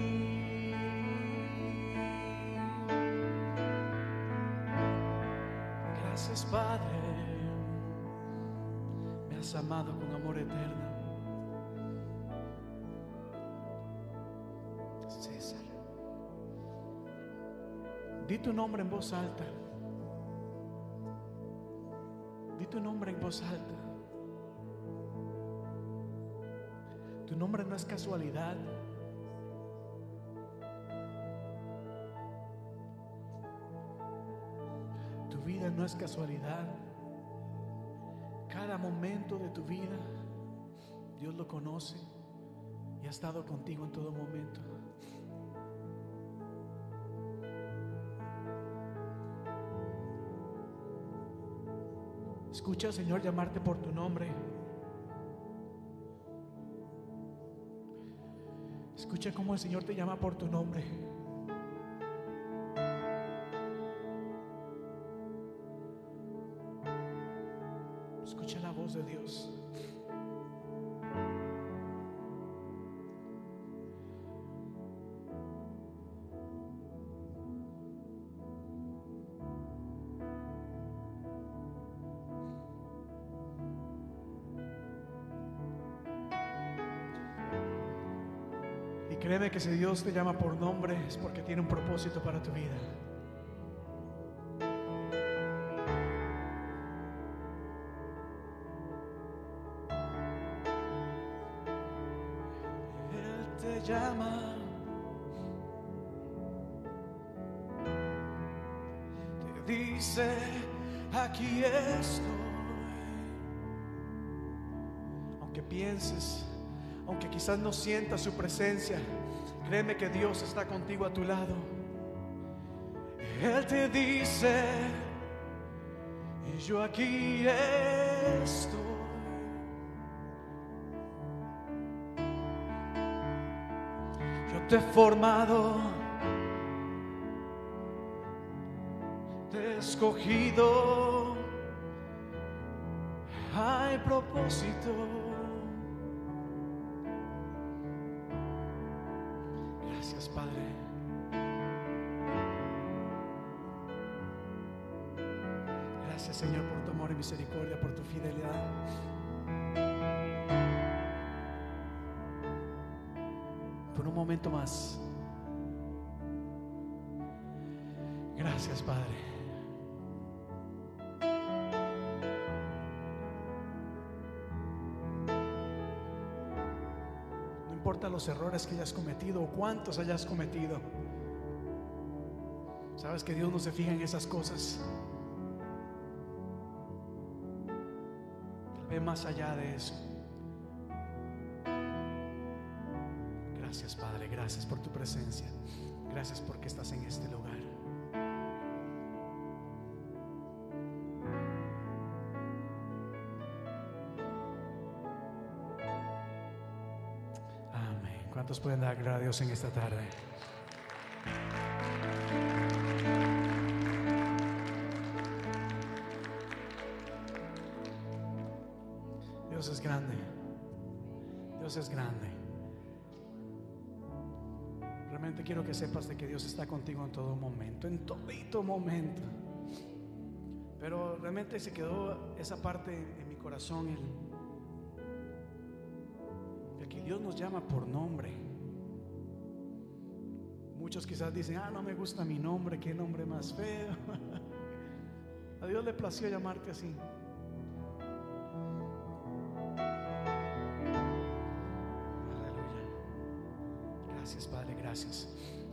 Padre, me has amado con amor eterno. César. Di tu nombre en voz alta. Di tu nombre en voz alta. Tu nombre no es casualidad. Vida no es casualidad. Cada momento de tu vida, Dios lo conoce y ha estado contigo en todo momento. Escucha Señor llamarte por tu nombre. Escucha cómo el Señor te llama por tu nombre. Si Dios te llama por nombre es porque tiene un propósito para tu vida. Él te llama. Te dice, aquí estoy. Aunque pienses, aunque quizás no sientas su presencia, créeme que Dios está contigo a tu lado. Él te dice, y yo aquí estoy. Yo te he formado, te he escogido, hay propósito. Misericordia, por tu fidelidad. Por un momento más. Gracias, Padre. No importa los errores que hayas cometido o cuántos hayas cometido. Sabes que Dios no se fija en esas cosas. Más allá de eso. Gracias Padre, gracias por tu presencia. Gracias porque estás en este lugar. Amén. ¿Cuántos pueden dar gloria a Dios en esta tarde? Es grande. Realmente quiero que sepas de que Dios está contigo en todo momento, en todito momento. Pero realmente se quedó esa parte en mi corazón, el, que Dios nos llama por nombre. Muchos quizás dicen, ah, no me gusta mi nombre, qué nombre más feo. A Dios le plació llamarte así. Gracias,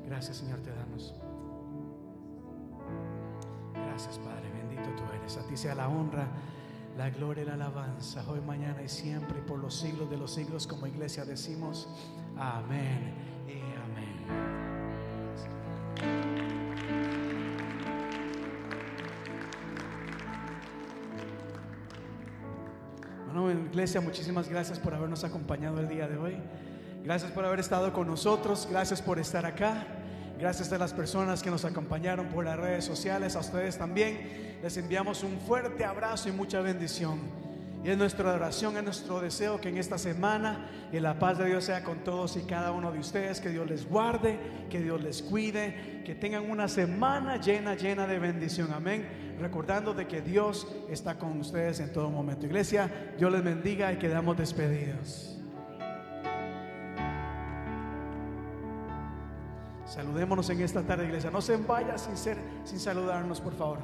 gracias. Señor, te damos. Gracias, Padre. Bendito tú eres. A ti sea la honra, la gloria y la alabanza, hoy, mañana y siempre, y por los siglos de los siglos, como iglesia decimos, amén y amén. Bueno, iglesia, muchísimas gracias por habernos acompañado el día de hoy. Gracias por haber estado con nosotros. Gracias por estar acá. Gracias a las personas que nos acompañaron por las redes sociales. A ustedes también les enviamos un fuerte abrazo y mucha bendición. Y es nuestra oración, es nuestro deseo que en esta semana y la paz de Dios sea con todos y cada uno de ustedes, que Dios les guarde, que Dios les cuide, que tengan una semana llena, llena de bendición. Amén. Recordando de que Dios está con ustedes en todo momento. Iglesia, Dios les bendiga y quedamos despedidos. Saludémonos en esta tarde, iglesia. No se vaya sin ser, sin saludarnos, por favor.